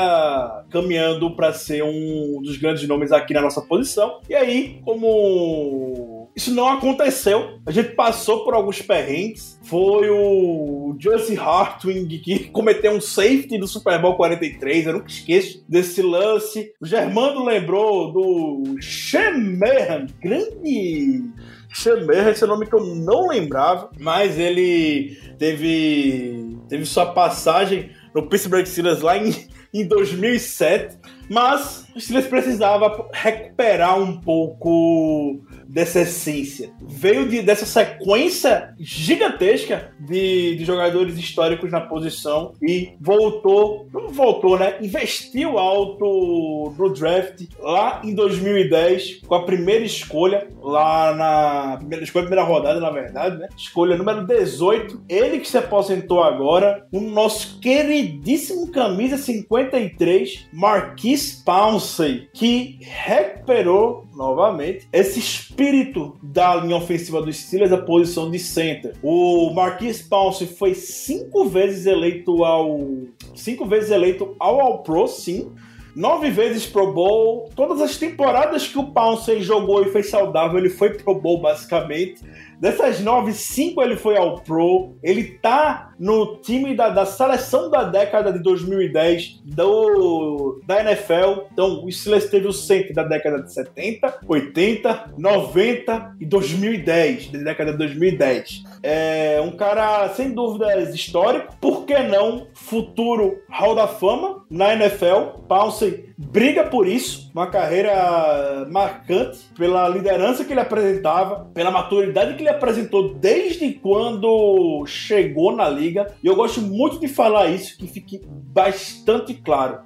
caminhando para ser um dos grandes nomes aqui na nossa posição. E aí, como isso não aconteceu. A gente passou por alguns perrengues. Foi o Justin Hartwing que cometeu um safety do Super Bowl 43. Eu nunca esqueço desse lance. O Germando lembrou do Shemerhan, grande Shemerhan, esse nome que eu não lembrava, mas ele teve, teve sua passagem no Pittsburgh Steelers lá em, em 2007 Mas o Steelers precisava recuperar um pouco dessa essência. Veio de, dessa sequência gigantesca de, de jogadores históricos na posição e voltou, não voltou, né? Investiu alto no draft lá em 2010 com a primeira escolha, lá na primeira escolha, primeira rodada, na verdade, né? Escolha número 18. Ele que se aposentou agora, o nosso queridíssimo camisa 53, Marquis Pouncey, que recuperou novamente esse espírito da linha ofensiva dos Steelers, a posição de center. O Marquis Pouncey foi cinco vezes eleito ao cinco vezes eleito ao All Pro, sim. Nove vezes Pro Bowl. Todas as temporadas que o Pouncey jogou e foi saudável, ele foi Pro Bowl basicamente. Dessas nove, cinco ele foi ao Pro. Ele tá no time da, da seleção da década de 2010 do, da NFL. Então, o Steelers teve o centro da década de 70, 80, 90 e 2010, da década de 2010. É um cara, sem dúvidas, histórico. Por que não futuro Hall da Fama na NFL? Pouncey briga por isso. Uma carreira marcante pela liderança que ele apresentava, pela maturidade que ele apresentou desde quando chegou na liga. E eu gosto muito de falar isso, que fique bastante claro.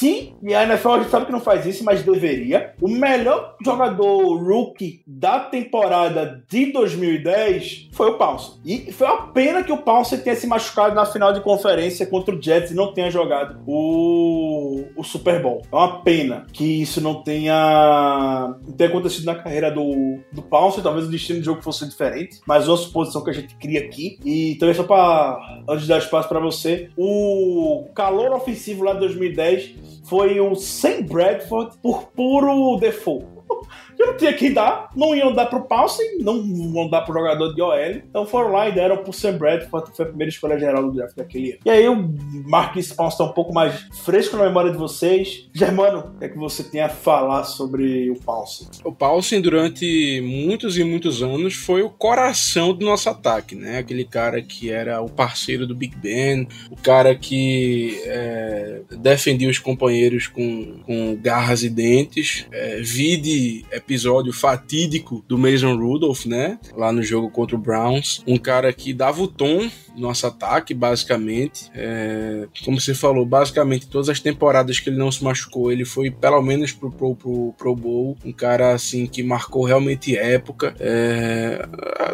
Se, e a NFL a gente sabe que não faz isso, mas deveria, o melhor jogador rookie da temporada de 2010 foi o Pounce. E foi uma pena que o Pounce tenha se machucado na final de conferência contra o Jets e não tenha jogado o, o Super Bowl. É uma pena que isso não tenha, não tenha acontecido na carreira do, do Pounce. Talvez o destino do jogo fosse diferente, mas uma suposição que a gente cria aqui. E também só para, antes de dar espaço para você, o calor ofensivo lá de 2010 foi o Sam Bradford por puro default. Não tinha que dar, não iam dar pro Paulsen, não vão dar pro jogador de OL. Então foram lá e deram pro Sam Bradford, que foi a primeira escolha geral do draft daquele ano. E aí o Marquis Paulsen tá um pouco mais fresco na memória de vocês. Germano, o que é que você tem a falar sobre o Paulsen?
O Paulsen, durante muitos e muitos anos, foi o coração do nosso ataque, né? Aquele cara que era o parceiro do Big Ben, o cara que é, defendia os companheiros com, com garras e dentes. É, vide episódio fatídico do Mason Rudolph, né? Lá no jogo contra o Browns. Um cara que dava o tom nosso ataque, basicamente. É, como você falou, basicamente todas as temporadas que ele não se machucou, ele foi pelo menos pro Pro, pro, pro Bowl. Um cara assim que marcou realmente época. É,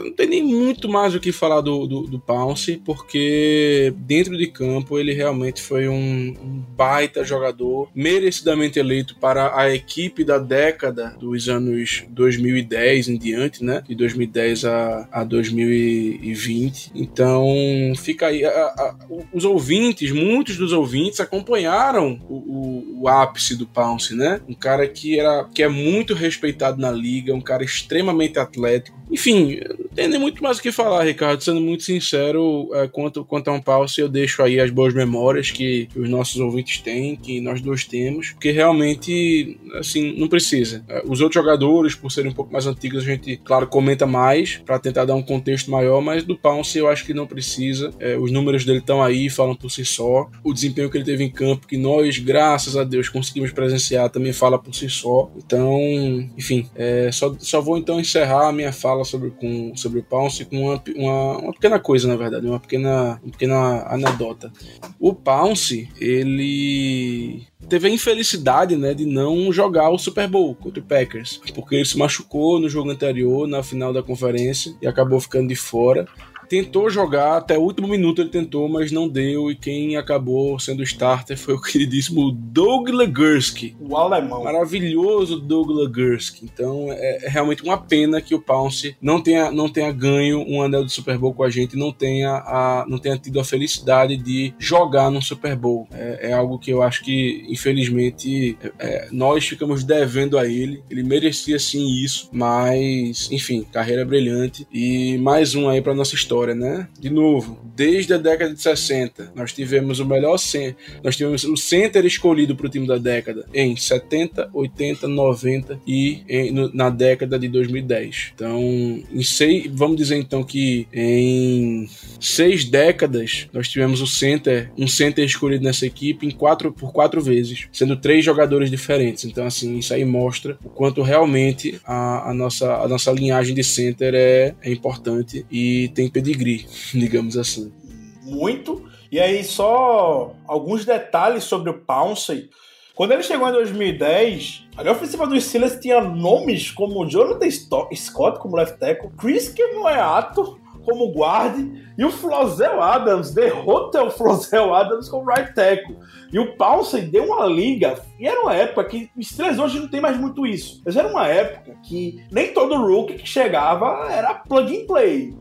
não tem nem muito mais o que falar do, do, do Pounce, porque dentro de campo ele realmente foi um, um baita jogador, merecidamente eleito para a equipe da década dos anos 2010 em diante, né? De 2010 a, a 2020. Então fica aí. A, a, os ouvintes, muitos dos ouvintes acompanharam o, o, o, ápice do Pounce, né? Um cara que, era, que é muito respeitado na liga, um cara extremamente atlético. Enfim, não tem nem muito mais o que falar, Ricardo. Sendo muito sincero, é, quanto, quanto a um Pounce, eu deixo aí as boas memórias que, os nossos ouvintes têm, que nós dois temos, porque realmente, assim, não precisa. É, os outros jogadores, por serem um pouco mais antigos, a gente, claro, comenta mais para tentar dar um contexto maior, mas do Pounce eu acho que não precisa precisa. É, os números dele estão aí, falam por si só. O desempenho que ele teve em campo, que nós, graças a Deus, conseguimos presenciar, também fala por si só. Então, enfim, é, só, só vou então encerrar a minha fala sobre, com, sobre o Pounce com uma, uma, uma pequena coisa, na verdade, uma pequena, uma pequena anedota. O Pounce, ele teve a infelicidade né, de não jogar o Super Bowl contra o Packers, porque ele se machucou no jogo anterior, na final da conferência, e acabou ficando de fora tentou jogar, até o último minuto ele tentou, mas não deu. E quem acabou sendo o starter foi o queridíssimo Doug Legursky.
O alemão.
Maravilhoso Doug Legursky. Então é, é, realmente uma pena que o Pounce não tenha, não tenha ganho um anel de Super Bowl com a gente, não tenha, a, não tenha tido a felicidade de jogar no Super Bowl. É, é algo que eu acho que, infelizmente, é, nós ficamos devendo a ele. Ele merecia sim isso, mas, enfim, carreira brilhante. E mais um aí para nossa história história, né? De novo, desde a década de 60, nós tivemos o melhor center, nós tivemos o center escolhido para o time da década em 70, 80, 90 e em, na década de 2010. Então, em seis, vamos dizer então que em seis décadas nós tivemos o center, um center escolhido nessa equipe em quatro por quatro vezes, sendo três jogadores diferentes. Então, assim, isso aí mostra o quanto realmente a, a nossa, a nossa linhagem de center é, é importante e tem pedigree, digamos assim.
Muito. E aí, só alguns detalhes sobre o Pouncey. Quando ele chegou em 2010, a ofensiva dos Steelers tinha nomes como Jonathan Scott como left tackle, Chris Kemoeato como guard e o Flozell Adams derrota o Flozell Adams como right tackle. E o Pouncey deu uma liga, e era uma época que os Steelers hoje não tem mais muito isso, mas era uma época que nem todo rookie que chegava era plug and play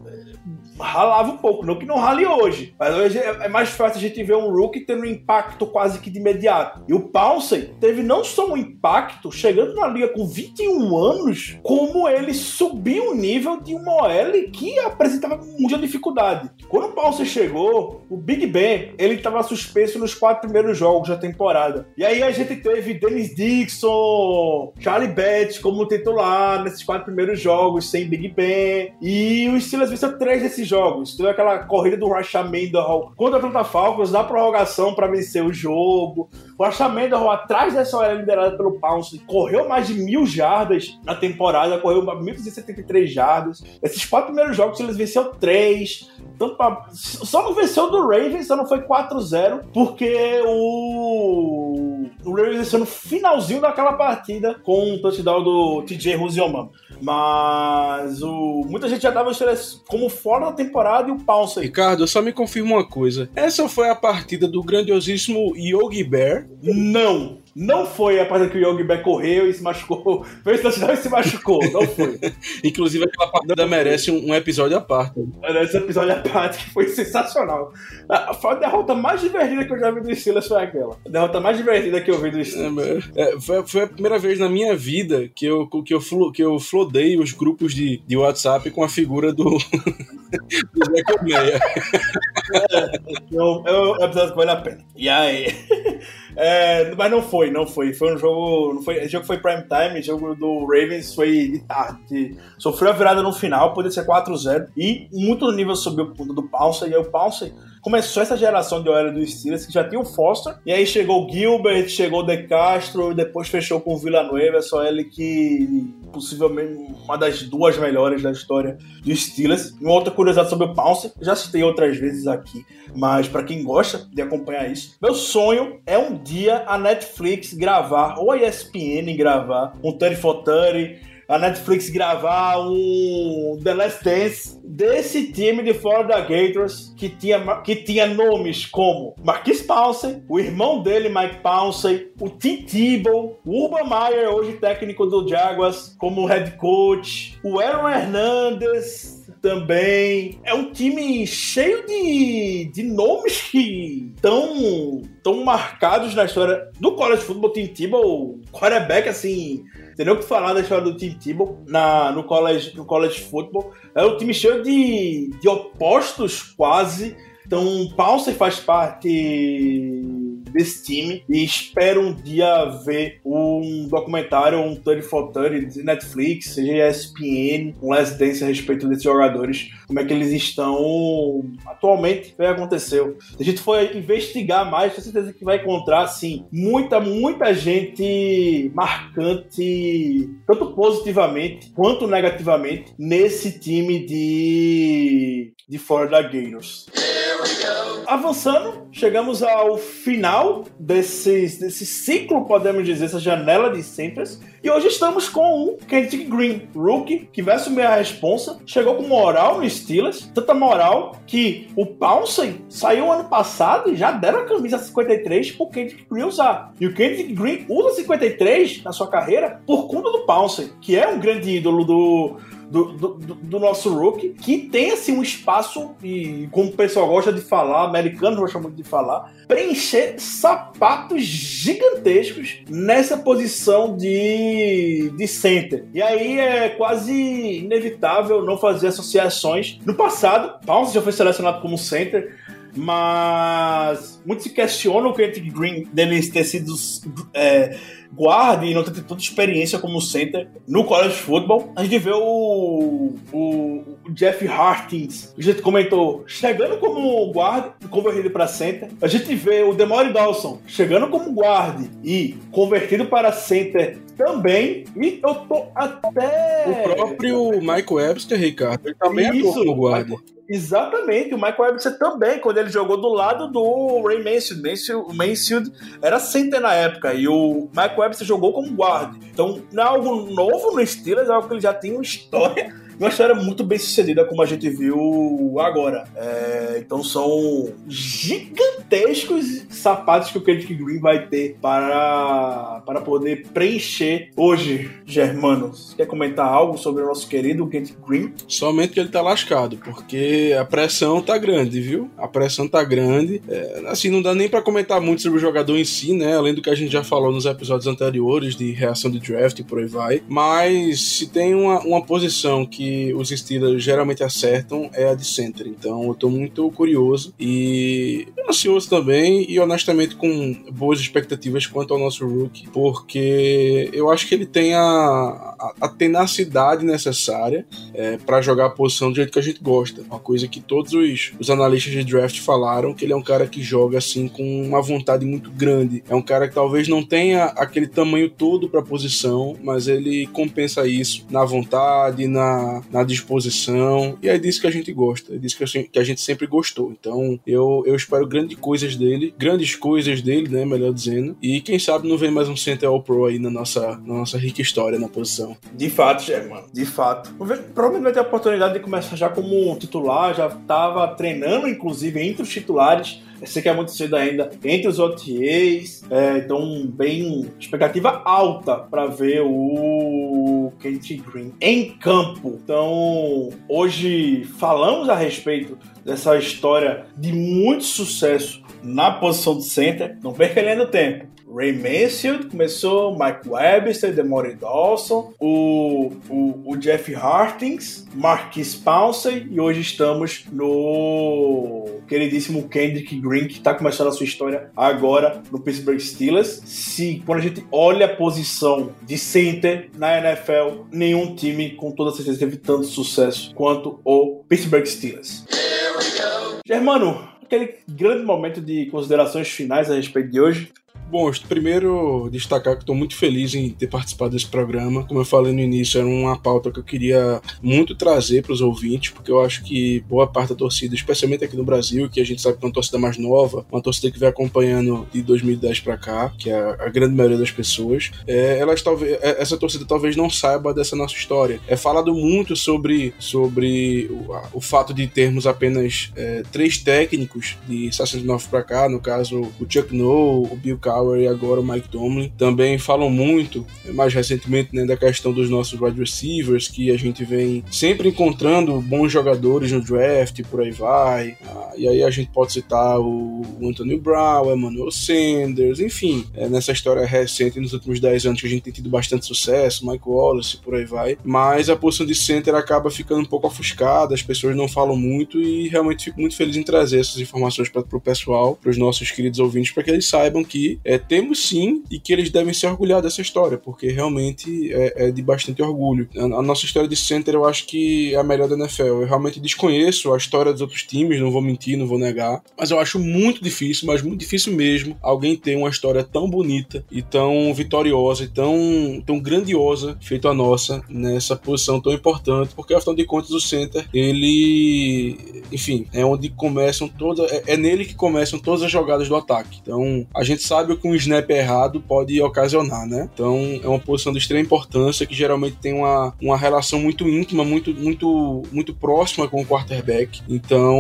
ralava um pouco, não que não rale hoje, mas hoje é é mais fácil a gente ver um rookie tendo um impacto quase que de imediato. E o Pouncey teve não só um impacto, chegando na liga com 21 anos, como ele subiu o nível de uma OL que apresentava muita dificuldade. Quando o Pouncey chegou, o Big Ben, ele estava suspenso nos quatro primeiros jogos da temporada. E aí a gente teve Dennis Dixon, Charlie Betts como titular nesses quatro primeiros jogos, sem Big Ben. E o Steelers venceu três desses jogos. Teve aquela corrida do Rasha Mendenhall contra o Atlanta Falcons na prorrogação para vencer o jogo. O Rasha Mendenhall, atrás dessa OL liderada pelo Pouncey, correu mais de mil jardas na temporada, correu 1.273 jardas. Esses quatro primeiros jogos eles venceu três. Então, só não venceu do Ravens, só não foi 4-0, porque o, o Ravens venceu no finalzinho daquela partida com um touchdown do TJ Ruzioman. Mas o, muita gente já dava os Steelers como fora da temporada e o Pouncey.
Ricardo, só me confirma uma coisa. Essa foi a partida do grandiosíssimo Yogi Bear.
Não! Não foi a partida que o Yogi Bear correu e se machucou. Fez touchdown e se machucou. Não foi.
Inclusive, aquela partida merece um, um episódio à parte.
Esse episódio à parte que foi sensacional. A, a derrota mais divertida que eu já vi do Steelers foi aquela. A derrota mais divertida que eu vi do Steelers.
É, foi, foi a primeira vez na minha vida que eu, que eu, que eu flodei os grupos de, de WhatsApp com a figura do, Zé Colmeia.
Então, é um episódio que vale a pena. E aí? É, mas não foi, não foi. Foi um jogo. Não foi, esse jogo foi prime time, o jogo do Ravens foi de tarde. Sofreu a virada no final, podia ser 4-0. E muito nível subiu o do Pouncey. E aí o Pouncey começou essa geração de OL dos Steelers que já tinha o Foster. E aí chegou o Gilbert, chegou o De Castro, e depois fechou com o Villanueva, essa OL que possivelmente uma das duas melhores da história dos Steelers. Uma outra curiosidade sobre o Pouncey, já citei outras vezes aqui, mas para quem gosta de acompanhar isso, meu sonho é um dia a Netflix gravar, ou a ESPN gravar, um 30 for 30, a Netflix gravar um The Last Dance desse time de Florida Gators que tinha, que tinha nomes como Marquis Pouncey, o irmão dele, Mike Pouncey, o Tim Tebow, o Urban Meyer, hoje técnico do Jaguars, como head coach, o Aaron Hernandez, também. É um time cheio de, de nomes que estão tão marcados na história do college football. Tim Tebow, quarterback, assim, tem nem o que falar da história do Tim Tebow na, no, college, no college football. É um time cheio de, de opostos, quase. Então, Pouncey faz parte desse time e espero um dia ver um documentário, um 30 for 30 de Netflix, seja ESPN, um Last Dance a respeito desses jogadores, como é que eles estão atualmente, o que aconteceu. Se a gente for investigar mais, tenho certeza que vai encontrar, assim, muita, muita gente marcante, tanto positivamente quanto negativamente, nesse time de, de Florida Gators.
Here we go.
Avançando, chegamos ao final desse, desse ciclo, podemos dizer, essa janela de centers. E hoje estamos com o Kendrick Green, rookie, que vai assumir a responsa. Chegou com moral no Steelers, tanta moral que o Pouncey saiu ano passado e já deram a camisa 53 pro Kendrick Green usar. E o Kendrick Green usa 53 na sua carreira por conta do Pouncey, que é um grande ídolo do, do, do, do- nosso rookie, que tem assim um espaço, e como o pessoal gosta de falar, americano gosta muito de falar, preencher sapatos gigantescos nessa posição de, de center. E aí é quase inevitável não fazer associações. No passado, Pounce já foi selecionado como center, mas muitos se questionam o Kendrick Green dele ter sido é, guarda e não tido tanta experiência como center no college football. A gente vê o, o, o Jeff Hartins, a gente comentou, chegando como guarda e convertido para center. A gente vê o Demore Dawson chegando como guarda e convertido para center também. E eu tô até.
O próprio Mike Webster, Ricardo, ele também atuou
Isso,
como guarda.
Exatamente, o Michael Webster também, quando ele jogou do lado do Ray Mansfield. Mansfield o Mansfield era center na época e o Michael Webster jogou como guarda. Então não é algo novo no Steelers, é algo que ele já tem uma história, uma história muito bem sucedida, como a gente viu agora. É, então são gigantescos sapatos que o Kendrick Green vai ter para, para poder preencher hoje, Germano. Você quer comentar algo sobre o nosso querido Kendrick Green?
Somente que ele tá lascado, porque a pressão tá grande, viu? A pressão tá grande. É, assim, não dá nem pra comentar muito sobre o jogador em si, né? Além do que a gente já falou nos episódios anteriores de reação de draft e por aí vai. Mas se tem uma, uma posição que os Steelers geralmente acertam é a de center. Então eu tô muito curioso e ansioso também e honestamente com boas expectativas quanto ao nosso rookie, porque eu acho que ele tem a, a, a tenacidade necessária é, para jogar a posição do jeito que a gente gosta. Uma coisa que todos os, os analistas de draft falaram, que ele é um cara que joga assim com uma vontade muito grande. É um cara que talvez não tenha aquele tamanho todo para posição, mas ele compensa isso na vontade, na, na disposição. E é disso que a gente gosta, é disso que a gente, que a gente sempre gostou. Então eu, eu espero grandes coisas dele, grandes coisas dele, né? Melhor dizendo. E quem sabe não vem mais um Center All Pro aí na nossa, na nossa rica história na posição.
De fato, Germano. De fato. Provavelmente vai ter a oportunidade de começar já como titular, já estava treinando, inclusive, entre os titulares. Sei que é muito cedo ainda, entre os OTAs. É, então, bem, expectativa alta para ver o Kate Green em campo. Então, hoje falamos a respeito dessa história de muito sucesso na posição de center. Não perca do tempo. Ray Mansfield começou, Mike Webster, Demory Dawson, o, o, o Jeff Hartings, Marquis Pouncey e hoje estamos no queridíssimo Kendrick Green, que está começando a sua história agora no Pittsburgh Steelers. Se quando a gente olha a posição de center na NFL, nenhum time com toda certeza teve tanto sucesso quanto o Pittsburgh Steelers. Germano, aquele grande momento de considerações finais a respeito de hoje.
Bom, primeiro destacar que estou muito feliz em ter participado desse programa. Como eu falei no início, era uma pauta que eu queria muito trazer para os ouvintes, porque eu acho que boa parte da torcida, especialmente aqui no Brasil, que a gente sabe que é uma torcida mais nova, uma torcida que vem acompanhando de 2010 para cá, que é a grande maioria das pessoas, é, elas talvez é, essa torcida talvez não saiba dessa nossa história. É falado muito sobre, sobre o, o fato de termos apenas é, três técnicos de 69 para cá, no caso o Chuck Noll, o Bill E agora o Mike Tomlin. Também falam muito, mais recentemente, né, da questão dos nossos wide receivers, que a gente vem sempre encontrando bons jogadores no draft, por aí vai. Ah, e aí a gente pode citar o Anthony Brown, o Emmanuel Sanders, enfim, é, nessa história recente, nos últimos 10 anos, que a gente tem tido bastante sucesso, Mike Wallace, por aí vai. Mas a posição de center acaba ficando um pouco ofuscada, as pessoas não falam muito e realmente fico muito feliz em trazer essas informações para o pessoal, para os nossos queridos ouvintes, para que eles saibam que é, temos sim e que eles devem se orgulhar dessa história, porque realmente é, é de bastante orgulho. A, a nossa história de center eu acho que é a melhor da NFL. Eu realmente desconheço a história dos outros times, não vou mentir, não vou negar, mas eu acho muito difícil, mas muito difícil mesmo, alguém ter uma história tão bonita e tão vitoriosa e tão, tão grandiosa feito a nossa nessa posição tão importante, porque afinal de contas o center, ele, enfim, é onde começam todas, é, é nele que começam todas as jogadas do ataque. Então, a gente sabe sabe o snap errado pode ocasionar, né? Então é uma posição de extrema importância que geralmente tem uma, uma relação muito íntima, muito, muito, muito próxima com o quarterback. Então,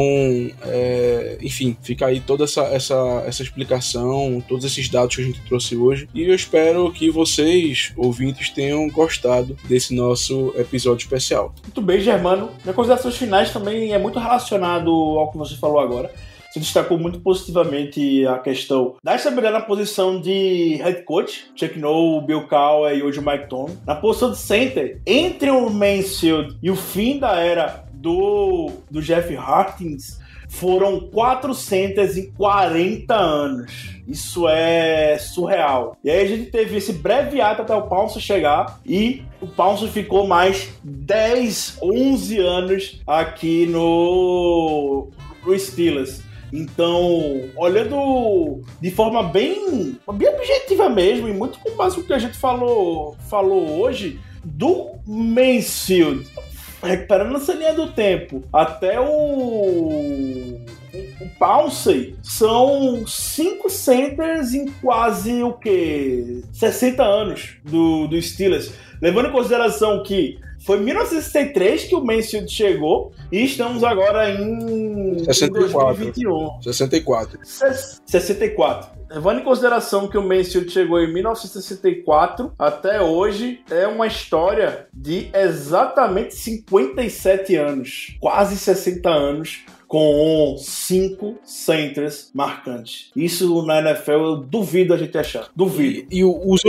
é, enfim, fica aí toda essa, essa, essa explicação, todos esses dados que a gente trouxe hoje. E eu espero que vocês, ouvintes, tenham gostado desse nosso episódio especial.
Muito bem, Germano. Minhas considerações finais também é muito relacionado ao que você falou agora. Você destacou muito positivamente a questão da estabilidade na posição de head coach, Chuck Noll, Bill Cowher e hoje o Mike Tom. Na posição de center, entre o Mansfield e o fim da era do, do Jeff Hartins, foram quatro centers em 40 anos. Isso é surreal. E aí a gente teve esse breve ato até o Pounce chegar e o Pounce ficou mais 10, 11 anos aqui no, no Steelers. Então, olhando de forma bem, bem objetiva mesmo, e muito com base no que a gente falou, falou hoje, do Mansfield, recuperando essa linha do tempo, até o o Pouncey são cinco centers em quase o que 60 anos do, do Steelers. Levando em consideração que foi em 1963 que o Mansfield chegou e estamos agora em
64.
2021.
64.
64. Levando em consideração que o Mansfield chegou em 1964 até hoje, é uma história de exatamente 57 anos, quase 60 anos com cinco centers marcantes. Isso na NFL eu duvido a gente achar. Duvido.
E, e os-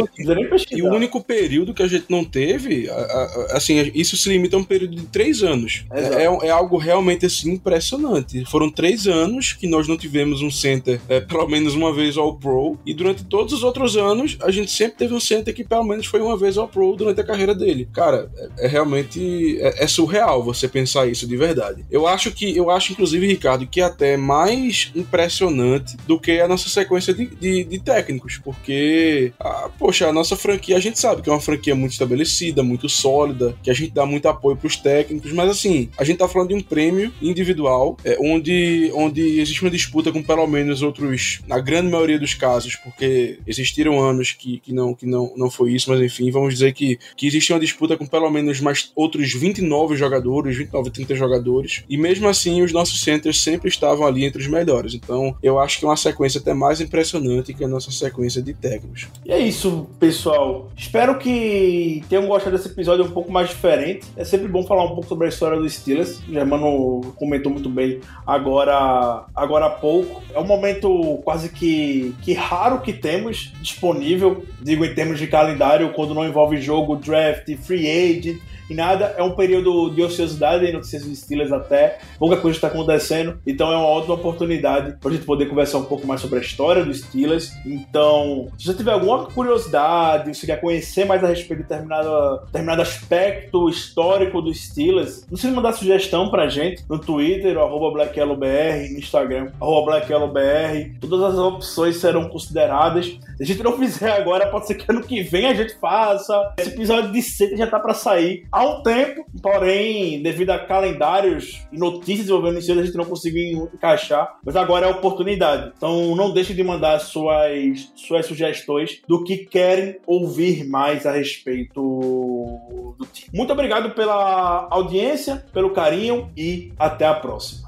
e o único período que a gente não teve, a- a- assim, isso se limita a um período de três anos.
Exato.
É, é algo realmente assim impressionante. Foram três anos que nós não tivemos um center é, pelo menos uma vez ao Pro, e durante todos os outros anos a gente sempre teve um center que pelo menos foi uma vez ao Pro durante a carreira dele. Cara, é, é realmente é, é surreal você pensar isso de verdade. Eu acho que eu acho inclusive Ricardo que é até mais impressionante do que a nossa sequência de, de- de técnicos, porque ah, poxa, a nossa franquia a gente sabe que é uma franquia muito estabelecida, muito sólida, que a gente dá muito apoio para os técnicos, mas assim a gente tá falando de um prêmio individual, é, onde, onde existe uma disputa com pelo menos outros, na grande maioria dos casos, porque existiram anos que, que, não, que não, não foi isso, mas enfim, vamos dizer que, que existe uma disputa com pelo menos mais outros 29 jogadores, 29, 30 jogadores, e mesmo assim os nossos centers sempre estavam ali entre os melhores. Então eu acho que é uma sequência até mais impressionante que a nossa sequência de técnicos.
E é isso, pessoal. Espero que tenham gostado desse episódio um pouco mais diferente. É sempre bom falar um pouco sobre a história do Steelers. O Germano comentou muito bem agora, agora há pouco. É um momento quase que, que raro que temos disponível, digo em termos de calendário, quando não envolve jogo, draft, free agent e nada. É um período de ociosidade no Notícias dos Steelers até. Pouca coisa está acontecendo. Então é uma ótima oportunidade para a gente poder conversar um pouco mais sobre a história dos Steelers. Então, se você tiver alguma curiosidade, se quer conhecer mais a respeito de determinado, determinado aspecto histórico dos Steelers, não se mandar sugestão pra gente no Twitter, arroba BlackYellowBR, no Instagram, arroba BlackYellowBR. Todas as opções serão consideradas. Se a gente não fizer agora, pode ser que ano que vem a gente faça. Esse episódio de sexta já tá pra sair há um tempo, porém, devido a calendários e notícias envolvendo isso, a gente não conseguiu encaixar. Mas agora é a oportunidade. Então não deixe de mandar suas, suas sugestões do que querem ouvir mais a respeito do time. Muito obrigado pela audiência, pelo carinho e até a próxima.